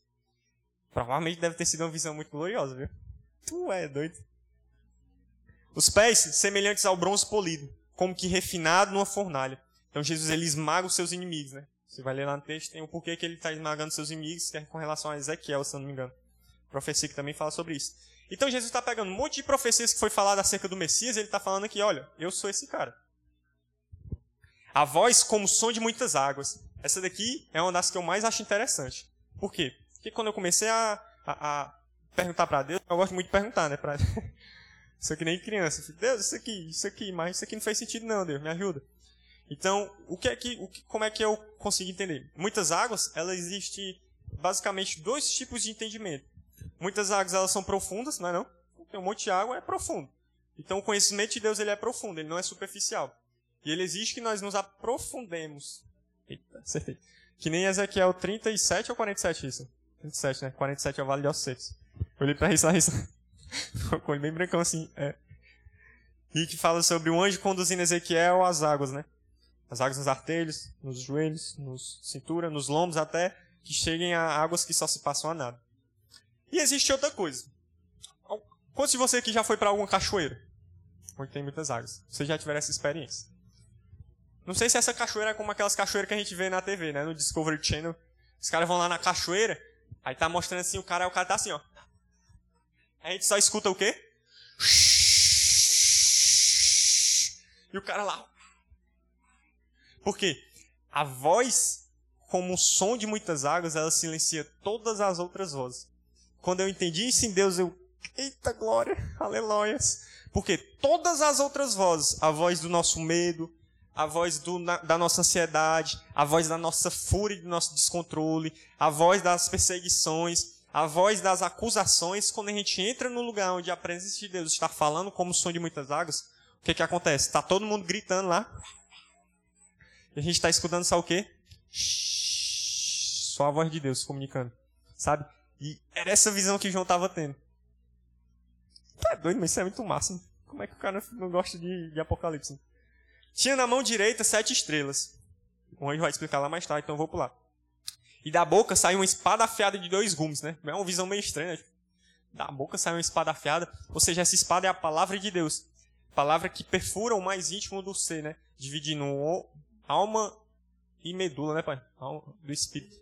Provavelmente deve ter sido uma visão muito gloriosa, viu? Tu é doido. Os pés semelhantes ao bronze polido como que refinado numa fornalha. Então Jesus ele esmaga os seus inimigos, né? Você vai ler lá no texto, tem o porquê que ele está esmagando seus inimigos, que é com relação a Ezequiel, se não me engano. Profecia que também fala sobre isso. Então Jesus está pegando um monte de profecias que foi falado acerca do Messias, e ele está falando aqui, olha, eu sou esse cara. A voz como som de muitas águas. Essa daqui é uma das que eu mais acho interessante. Por quê? Porque quando eu comecei a, a, a perguntar para Deus, eu gosto muito de perguntar, né? Pra... Isso aqui nem criança. Deus, isso aqui, isso aqui, mas isso aqui não faz sentido não, Deus, me ajuda. Então, o que é que, o que, como é que eu consigo entender? Muitas águas, elas existem basicamente dois tipos de entendimento. Muitas águas, elas são profundas, não é não? Tem um monte de água, é profundo. Então, o conhecimento de Deus, ele é profundo, ele não é superficial. E ele exige que nós nos aprofundemos. Eita, acertei. Que nem Ezequiel 37 ou 47 isso? 37, né? 47 é o Vale de Ossos Eu olhei pra isso, isso. [LAUGHS] Com bem brancão assim. É. E que fala sobre o anjo conduzindo Ezequiel às águas, né? As águas nos artelhos, nos joelhos, nos cintura, nos lombos, até que cheguem a águas que só se passam a nada. E existe outra coisa. Quantos de você aqui já foi para alguma cachoeira? Onde tem muitas águas. Vocês já tiveram essa experiência? Não sei se essa cachoeira é como aquelas cachoeiras que a gente vê na TV, né? No Discovery Channel. Os caras vão lá na cachoeira, aí tá mostrando assim, o cara, o cara tá assim, ó. A gente só escuta o quê? E o cara lá. Por quê? A voz, como o som de muitas águas, ela silencia todas as outras vozes. Quando eu entendi isso em Deus, eu. Eita glória! Aleluias! Porque todas as outras vozes, a voz do nosso medo, a voz do, da nossa ansiedade, a voz da nossa fúria e do nosso descontrole, a voz das perseguições, a voz das acusações, quando a gente entra no lugar onde a presença de Deus está falando como o som de muitas águas, o que, que acontece? Está todo mundo gritando lá. E a gente está escutando só o quê? Só a voz de Deus comunicando. Sabe? E era essa visão que João estava tendo. Tá doido, mas isso é muito massa. Como é que o cara não gosta de, de Apocalipse? Tinha na mão direita sete estrelas. O anjo vai explicar lá mais tarde, então eu vou pular. E da boca sai uma espada afiada de dois gumes, né? É uma visão meio estranha. Da boca sai uma espada afiada, ou seja, essa espada é a palavra de Deus. Palavra que perfura o mais íntimo do ser, né? Dividindo alma e medula, né, pai? Alma do espírito.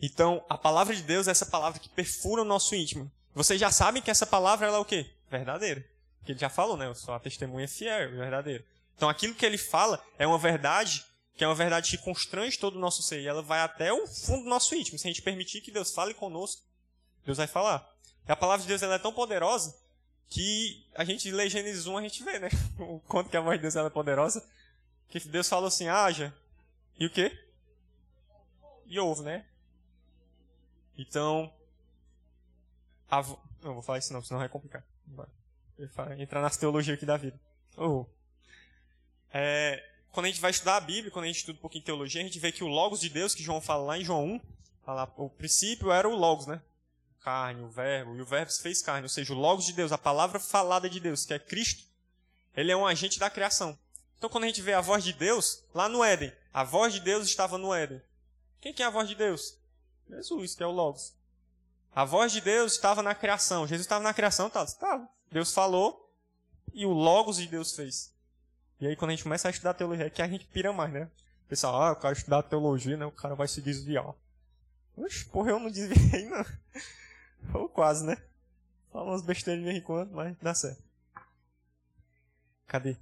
Então, a palavra de Deus é essa palavra que perfura o nosso íntimo. Vocês já sabem que essa palavra ela é o quê? Verdadeira. Que ele já falou, né? Eu sou a testemunha fiel, verdadeira. Então, aquilo que ele fala é uma verdade que é uma verdade que constrange todo o nosso ser. E ela vai até o fundo do nosso íntimo. Se a gente permitir que Deus fale conosco, Deus vai falar. E a palavra de Deus ela é tão poderosa que a gente lê Gênesis 1, a gente vê, né? [LAUGHS] O quanto que a voz de Deus ela é poderosa. Que Deus falou assim, haja. E o quê? E ouve, né? Então, a vo... não vou falar isso não, senão vai complicar. Vai entrar nas teologias aqui da vida. Oh. É, quando a gente vai estudar a Bíblia, quando a gente estuda um pouquinho teologia, a gente vê que o Logos de Deus, que João fala lá em João 1, fala, o princípio era o Logos, né? Carne, o verbo, e o verbo se fez carne. Ou seja, o Logos de Deus, a palavra falada de Deus, que é Cristo, ele é um agente da criação. Então, quando a gente vê a voz de Deus, lá no Éden, a voz de Deus estava no Éden. Quem que é a voz de Deus? Jesus, que é o Logos. A voz de Deus estava na criação. Jesus estava na criação, tá? Estava. Deus falou e o Logos de Deus fez. E aí, quando a gente começa a estudar teologia, é que a gente pira mais, né? O pessoal, ah, eu quero estudar teologia, né? O cara vai se desviar. Oxe, porra, eu não desviei, não. [LAUGHS] Ou quase, né? Fala umas besteiras de vez em quando, mas dá certo. Cadê?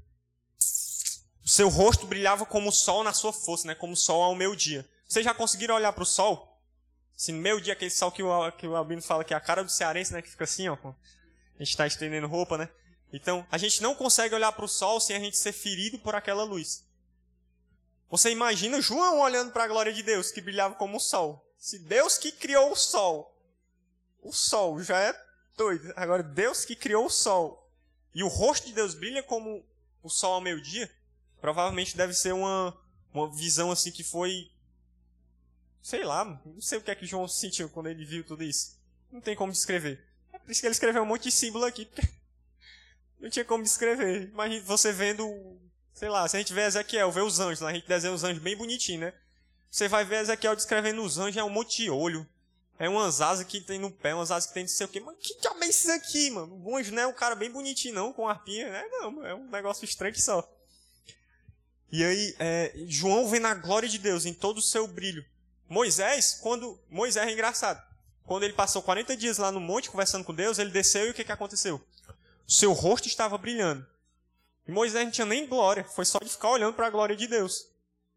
O seu rosto brilhava como o sol na sua força, né? Como o sol ao meio-dia. Vocês já conseguiram olhar para o sol? Assim, meio-dia, aquele sol que o, que o Albino fala que é a cara do cearense, né? Que fica assim, ó. A gente está estendendo roupa, né? Então, a gente não consegue olhar para o sol sem a gente ser ferido por aquela luz. Você imagina João olhando para a glória de Deus, que brilhava como o sol. Se Deus que criou o sol, o sol já é doido. Agora, Deus que criou o sol, e o rosto de Deus brilha como o sol ao meio-dia, provavelmente deve ser uma, uma visão assim que foi. Sei lá, não sei o que é que João sentiu quando ele viu tudo isso. Não tem como descrever. É por isso que ele escreveu um monte de símbolo aqui, porque não tinha como descrever. Imagina você vendo, sei lá, se a gente vê Ezequiel, vê os anjos, a gente desenha os anjos bem bonitinho, né? Você vai ver Ezequiel descrevendo os anjos, é um monte de olho. É umas asas que tem no pé, umas asas que tem não sei o quê. Mas que diabo é isso aqui, mano? O anjo não é um cara bem bonitinho, não, com arpinha, né? Não, é um negócio estranho só. E aí, é, João vê na glória de Deus, em todo o seu brilho. Moisés, quando. Moisés é engraçado. Quando ele passou 40 dias lá no monte conversando com Deus, ele desceu e o que, que aconteceu? Seu rosto estava brilhando. E Moisés não tinha nem glória, foi só de ficar olhando para a glória de Deus.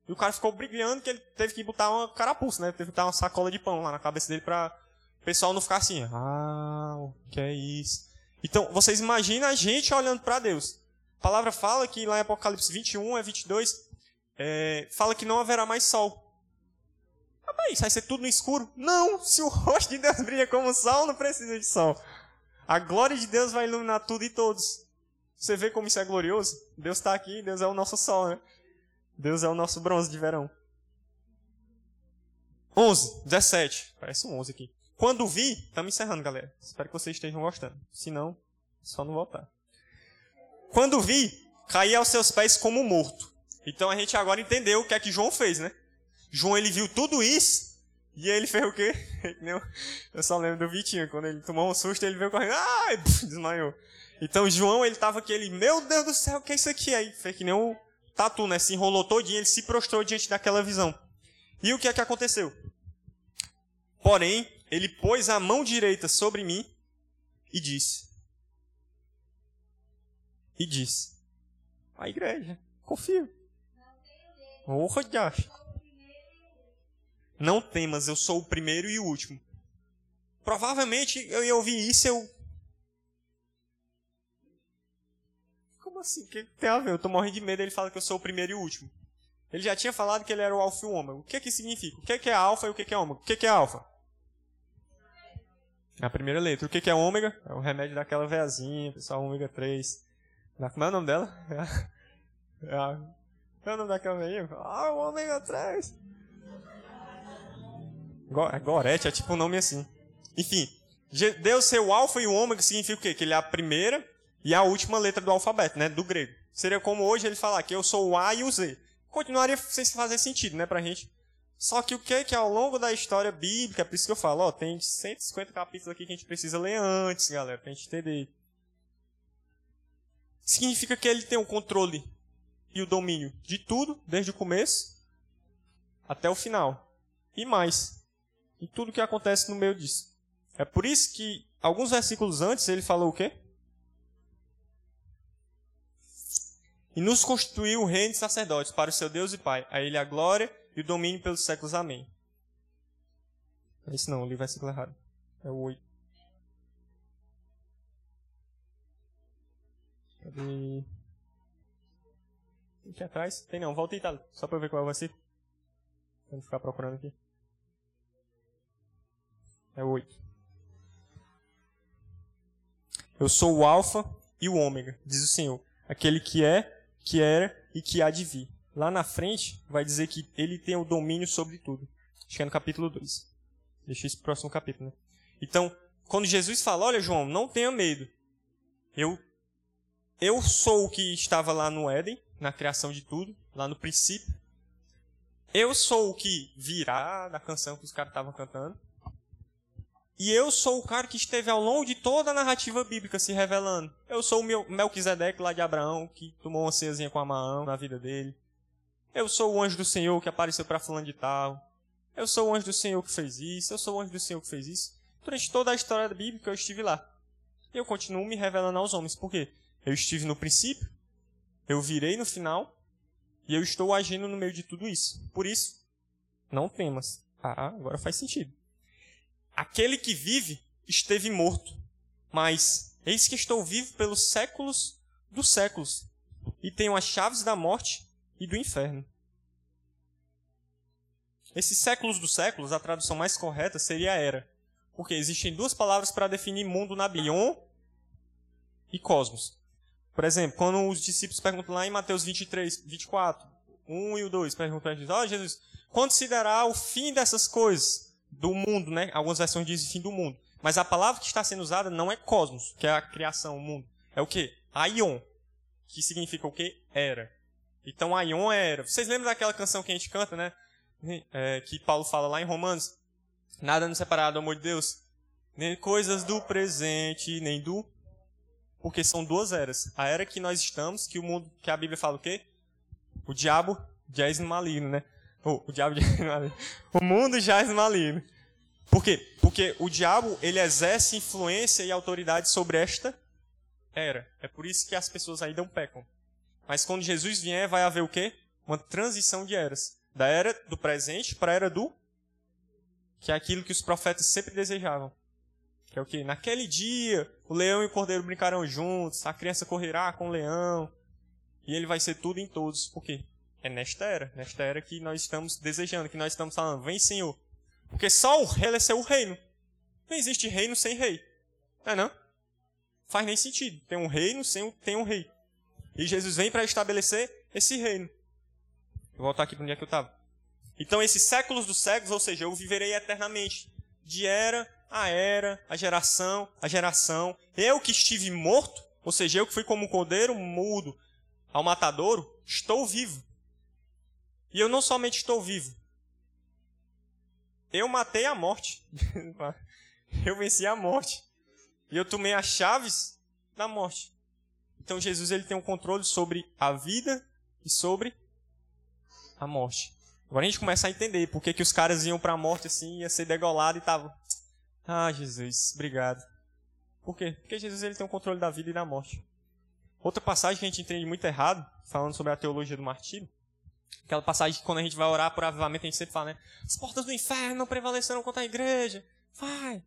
E o cara ficou brilhando que ele teve que botar uma carapuça, né? Teve que botar uma sacola de pão lá na cabeça dele para o pessoal não ficar assim, ah, o que é isso? Então, vocês imaginam a gente olhando para Deus. A palavra fala que lá em Apocalipse 21 é 22, é, fala que não haverá mais sol. Ah, mas vai ser tudo no escuro? Não, se o rosto de Deus brilha como sol, não precisa de sol. A glória de Deus vai iluminar tudo e todos. Você vê como isso é glorioso? Deus está aqui, Deus é o nosso sol, né? Deus é o nosso bronze de verão. 11, 17. Parece um 11 aqui. Quando vi, estamos encerrando, galera. Espero que vocês estejam gostando. Se não, só não voltar. Quando vi, caí aos seus pés como morto. Então a gente agora entendeu o que é que João fez, né? João ele viu tudo isso e aí ele fez o quê? [LAUGHS] Eu só lembro do Vitinho, quando ele tomou um susto, ele veio correndo, ah, [LAUGHS] desmaiou. Então João, ele tava aquele, meu Deus do céu, o que é isso aqui? Aí fez que nem um tatu, né? Se enrolou todinho, ele se prostrou diante daquela visão. E o que é que aconteceu? Porém, ele pôs a mão direita sobre mim e disse. E disse. A igreja, confio. Porra de acho. Não temas, eu sou o primeiro e o último. Provavelmente eu ia ouvir isso eu. Como assim? O que tem a ver? Eu tô morrendo de medo, ele fala que eu sou o primeiro e o último. Ele já tinha falado que ele era o alfa e o ômega. O que que significa? O que que é alfa e o que que é ômega? O que que é alfa? É a primeira letra. O que que é ômega? É o remédio daquela veazinha, pessoal, ômega 3. Como é o nome dela? [LAUGHS] É a... É o nome daquela veinha? Ah, o ômega 3. É Gorete é tipo um nome assim. Enfim, Deus ser o alfa e o ômega significa o quê? Que ele é a primeira e a última letra do alfabeto, né? Do grego. Seria como hoje ele falar que eu sou o A e o Z. Continuaria sem fazer sentido, né, pra gente. Só que o que que ao longo da história bíblica, por isso que eu falo, ó, tem 150 capítulos aqui que a gente precisa ler antes, galera, pra gente entender. significa que ele tem o controle e o domínio de tudo, desde o começo até o final. E mais, e tudo que acontece no meio disso. É por isso que alguns versículos antes ele falou o quê? E nos constituiu o reino de sacerdotes para o seu Deus e Pai. A ele a glória e o domínio pelos séculos. Amém. É isso não, o livro versículo errado. É o 8. Cadê? Aqui atrás? Tem não, volta aí, tá? Só pra eu ver qual é o versículo. Vamos ficar procurando aqui. É o 8. Eu sou o Alfa e o Ômega, diz o Senhor. Aquele que é, que era e que há de vir. Lá na frente, vai dizer que ele tem o domínio sobre tudo. Acho que é no capítulo 2. Deixa pro próximo capítulo, né? Então, quando Jesus fala, olha João, não tenha medo. Eu, eu sou o que estava lá no Éden, na criação de tudo, lá no princípio. Eu sou o que virá da canção que os caras estavam cantando. E eu sou o cara que esteve ao longo de toda a narrativa bíblica se revelando. Eu sou o Melquisedeque lá de Abraão, que tomou uma ceiazinha com a mão na vida dele. Eu sou o anjo do Senhor que apareceu para fulano de tal. Eu sou o anjo do Senhor que fez isso. Eu sou o anjo do Senhor que fez isso. Durante toda a história da Bíblia eu estive lá. E eu continuo me revelando aos homens. Por quê? Eu estive no princípio, eu virei no final, e eu estou agindo no meio de tudo isso. Por isso, não temas. Ah, agora faz sentido. Aquele que vive esteve morto, mas eis que estou vivo pelos séculos dos séculos, e tenho as chaves da morte e do inferno. Esses séculos dos séculos, a tradução mais correta seria era, porque existem duas palavras para definir mundo na Bion e cosmos. Por exemplo, quando os discípulos perguntam lá em Mateus 23, 24, 1 e o 2, perguntam para Jesus, ó oh, Jesus, quando se dará o fim dessas coisas? Do mundo, né? Algumas versões dizem fim do mundo. Mas a palavra que está sendo usada não é cosmos, que é a criação, o mundo. É o que? Aion, que significa o que? Era. Então Aion é era. Vocês lembram daquela canção que a gente canta, né? É, que Paulo fala lá em Romanos? Nada nos separado do amor de Deus. Nem coisas do presente, nem do. Porque são duas eras. A era que nós estamos, que o mundo, que a Bíblia fala o quê? O diabo é maligno, né? Oh, o diabo jaz. [LAUGHS] O mundo jaz maligno. Por quê? Porque o diabo ele exerce influência e autoridade sobre esta era. É por isso que as pessoas ainda não pecam. Mas quando Jesus vier, vai haver o quê? Uma transição de eras. Da era do presente para a era do. Que é aquilo que os profetas sempre desejavam. Que é o quê? Naquele dia, o leão e o cordeiro brincarão juntos, a criança correrá com o leão. E ele vai ser tudo em todos. Por quê? É nesta era, nesta era que nós estamos desejando, que nós estamos falando, vem Senhor. Porque só o rei é o reino. Não existe reino sem rei. Não é não? Faz nem sentido. Tem um reino sem tem um rei. E Jesus vem para estabelecer esse reino. Vou voltar aqui para onde é que eu estava. Então, esses séculos dos séculos, ou seja, eu viverei eternamente. De era a era, a geração, a geração. Eu que estive morto, ou seja, eu que fui como um cordeiro mudo ao matadouro, estou vivo. E eu não somente estou vivo. Eu matei a morte. [LAUGHS] eu venci a morte. E eu tomei as chaves da morte. Então Jesus ele tem um controle sobre a vida e sobre a morte. Agora a gente começa a entender por que, que os caras iam para a morte assim, ia ser degolado e tava. Ah, Jesus, obrigado. Por quê? Porque Jesus ele tem o controle da vida e da morte. Outra passagem que a gente entende muito errado, falando sobre a teologia do martírio, Aquela passagem que quando a gente vai orar por avivamento, a gente sempre fala, né? As portas do inferno não prevalecerão contra a igreja. Vai.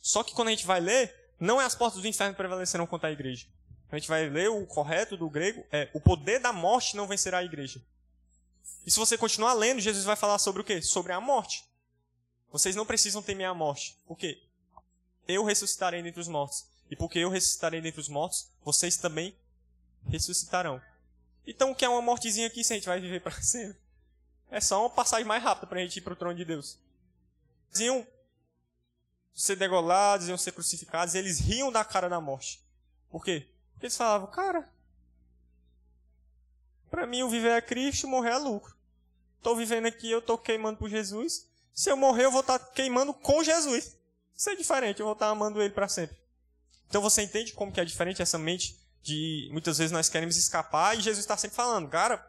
Só que quando a gente vai ler, não é as portas do inferno prevalecerão contra a igreja. A gente vai ler o correto do grego, é o poder da morte não vencerá a igreja. E se você continuar lendo, Jesus vai falar sobre o quê? Sobre a morte. Vocês não precisam temer a morte. Por quê? Eu ressuscitarei dentre os mortos. E porque eu ressuscitarei dentre os mortos, vocês também ressuscitarão. Então, o que é uma mortezinha aqui se a gente vai viver para [LAUGHS] sempre? É só uma passagem mais rápida para a gente ir para o trono de Deus. Eles iam ser degolados, iam ser crucificados, eles riam da cara da morte. Por quê? Porque eles falavam, cara, para mim o viver é Cristo, morrer é lucro. Estou vivendo aqui, eu estou queimando por Jesus. Se eu morrer, eu vou estar tá queimando com Jesus. Isso é diferente, eu vou estar tá amando Ele para sempre. Então você entende como que é diferente essa mente muitas vezes nós queremos escapar e Jesus está sempre falando, cara,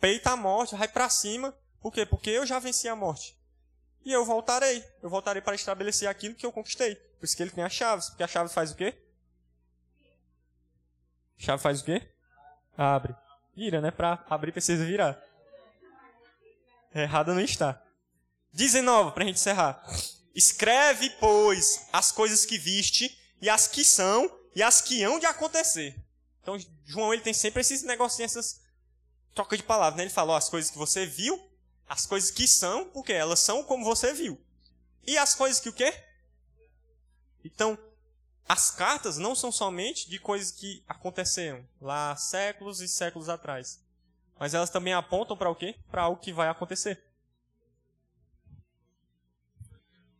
peita a morte, vai para cima. Por quê? Porque eu já venci a morte. E eu voltarei. Eu voltarei para estabelecer aquilo que eu conquistei. Por isso que ele tem as chaves. Porque a chave faz o quê? A chave faz o quê? Abre. Vira, né? Para abrir precisa virar. Errada não está. 19, para a gente encerrar. Escreve, pois, as coisas que viste, e as que são, e as que hão de acontecer. Então, João ele tem sempre esses negocinhos, essas troca de palavras. Né? Ele fala, as coisas que você viu, as coisas que são, porque elas são como você viu. E as coisas que o quê? Então, as cartas não são somente de coisas que aconteceram lá séculos e séculos atrás. Mas elas também apontam para o quê? Para algo que vai acontecer.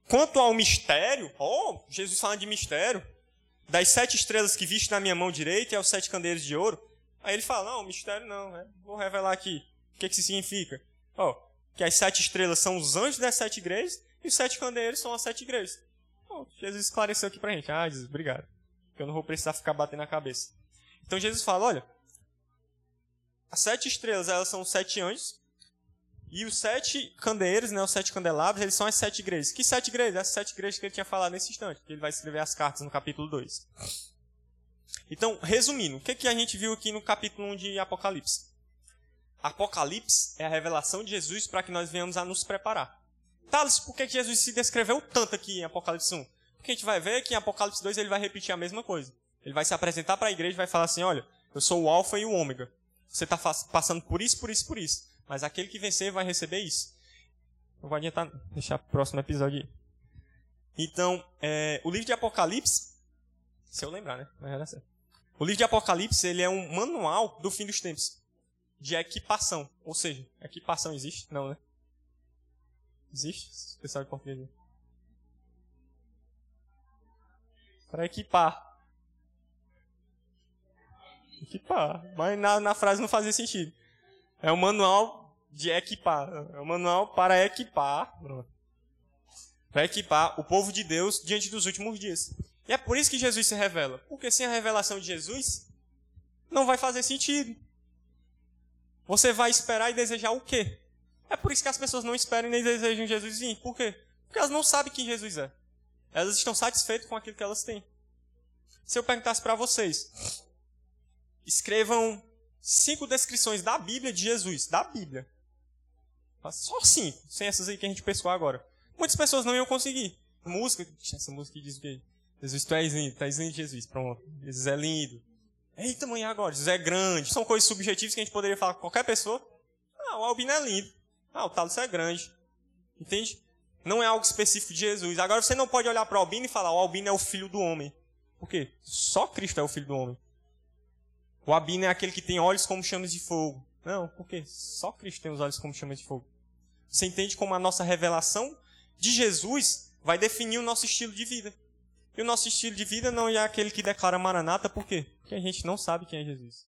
Quanto ao mistério, oh, Jesus falando de mistério, das sete estrelas que viste na minha mão direita e aos sete candeeiros de ouro. Aí ele fala, não, mistério não, né? vou revelar aqui. O que, que isso significa? Oh, que as sete estrelas são os anjos das sete igrejas e os sete candeeiros são as sete igrejas. Oh, Jesus esclareceu aqui pra gente. Ah, Jesus, obrigado. Eu não vou precisar ficar batendo na cabeça. Então Jesus fala, olha, as sete estrelas, elas são os sete anjos, e os sete candeeiros, né, os sete candelabros, eles são as sete igrejas. Que sete igrejas? As sete igrejas que ele tinha falado nesse instante, que ele vai escrever as cartas no capítulo 2. Então, resumindo, o que, que a gente viu aqui no capítulo 1 de Apocalipse? Apocalipse é a revelação de Jesus para que nós venhamos a nos preparar. Thales, por que Jesus se descreveu tanto aqui em Apocalipse 1? Porque a gente vai ver que em Apocalipse 2 ele vai repetir a mesma coisa. Ele vai se apresentar para a igreja e vai falar assim, olha, eu sou o alfa e o ômega. Você está passando por isso, por isso, por isso. Mas aquele que vencer vai receber isso. Não vou adiantar, deixar o próximo episódio. Então, é, o livro de Apocalipse, se eu lembrar, né? Vai dar certo. O livro de Apocalipse ele é um manual do fim dos tempos. De equipação. Ou seja, equipação existe? Não, né? Existe? Pessoal de português. Para equipar. Equipar. Mas na, na frase não fazia sentido. É um manual de equipar. É um manual para equipar. Para equipar o povo de Deus diante dos últimos dias. E é por isso que Jesus se revela. Porque sem a revelação de Jesus, não vai fazer sentido. Você vai esperar e desejar o quê? É por isso que as pessoas não esperam nem desejam Jesus vir. Por quê? Porque elas não sabem quem Jesus é. Elas estão satisfeitas com aquilo que elas têm. Se eu perguntasse para vocês, escrevam cinco descrições da Bíblia de Jesus, da Bíblia. Só cinco, sem essas aí que a gente pescou agora. Muitas pessoas não iam conseguir. Música, essa música diz o quê? Jesus, tu és lindo, tu és lindo, Jesus. Pronto. Jesus é lindo. Eita, mãe, agora? Jesus é grande. São coisas subjetivas que a gente poderia falar com qualquer pessoa. Ah, o Albino é lindo. Ah, o Talos é grande. Entende? Não é algo específico de Jesus. Agora você não pode olhar para o Albino e falar, o Albino é o filho do homem. Por quê? Só Cristo é o filho do homem. O Abino é aquele que tem olhos como chamas de fogo. Não, por quê? Só Cristo tem os olhos como chamas de fogo. Você entende como a nossa revelação de Jesus vai definir o nosso estilo de vida. E o nosso estilo de vida não é aquele que declara Maranata, por quê? Porque a gente não sabe quem é Jesus.